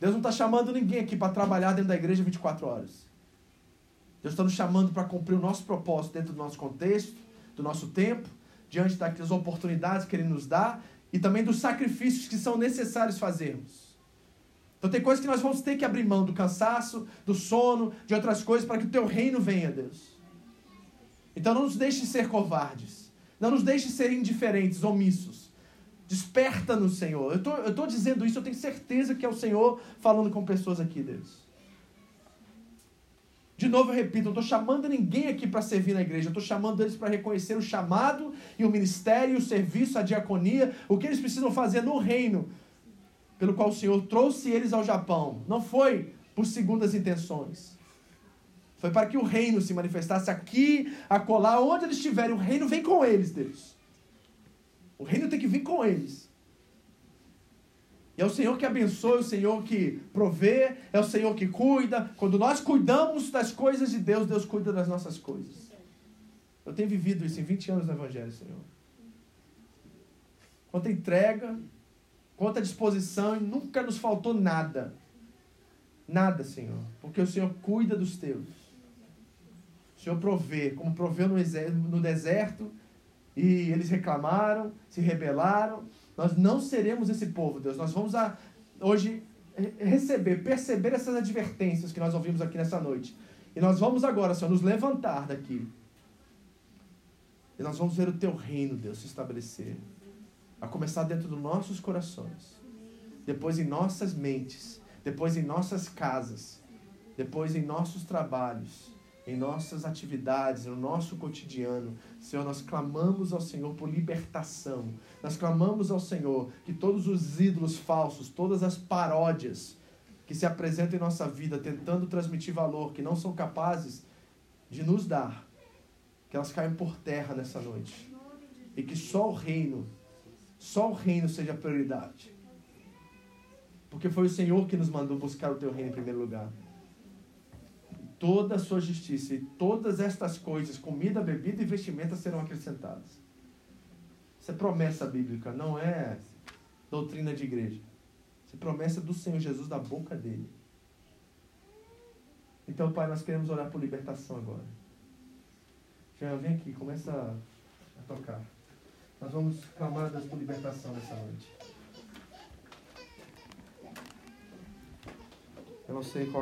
Deus não está chamando ninguém aqui para trabalhar dentro da igreja 24 horas. Deus está nos chamando para cumprir o nosso propósito dentro do nosso contexto, do nosso tempo, diante das oportunidades que Ele nos dá e também dos sacrifícios que são necessários fazermos. Então tem coisas que nós vamos ter que abrir mão do cansaço, do sono, de outras coisas para que o teu reino venha, Deus. Então não nos deixe ser covardes. Não nos deixe ser indiferentes, omissos. Desperta-nos, Senhor. Eu estou dizendo isso, eu tenho certeza que é o Senhor falando com pessoas aqui, Deus. De novo eu repito, eu estou chamando ninguém aqui para servir na igreja, estou chamando eles para reconhecer o chamado e o ministério, o serviço, a diaconia, o que eles precisam fazer no reino pelo qual o Senhor trouxe eles ao Japão. Não foi por segundas intenções. Foi para que o reino se manifestasse aqui, acolá, onde eles estiverem. O reino vem com eles, Deus. O reino tem que vir com eles. É o Senhor que abençoa, é o Senhor que provê, é o Senhor que cuida. Quando nós cuidamos das coisas de Deus, Deus cuida das nossas coisas. Eu tenho vivido isso em 20 anos no Evangelho, Senhor. Quanta entrega, quanta disposição, e nunca nos faltou nada. Nada, Senhor. Porque o Senhor cuida dos teus. O Senhor provê, como proveu no deserto, e eles reclamaram, se rebelaram, nós não seremos esse povo, Deus. Nós vamos a, hoje receber, perceber essas advertências que nós ouvimos aqui nessa noite. E nós vamos agora, Senhor, nos levantar daqui. E nós vamos ver o teu reino, Deus, se estabelecer. A começar dentro dos nossos corações. Depois em nossas mentes. Depois em nossas casas. Depois em nossos trabalhos em nossas atividades, no nosso cotidiano. Senhor, nós clamamos ao Senhor por libertação. Nós clamamos ao Senhor que todos os ídolos falsos, todas as paródias que se apresentam em nossa vida tentando transmitir valor, que não são capazes de nos dar, que elas caiam por terra nessa noite. E que só o reino, só o reino seja a prioridade. Porque foi o Senhor que nos mandou buscar o teu reino em primeiro lugar toda a sua justiça e todas estas coisas, comida, bebida e vestimenta serão acrescentadas. Isso é promessa bíblica, não é doutrina de igreja. Isso é promessa do Senhor Jesus da boca dele. Então, Pai, nós queremos orar por libertação agora. Jean, vem aqui, começa a tocar. Nós vamos clamar por libertação nessa noite. Eu não sei qual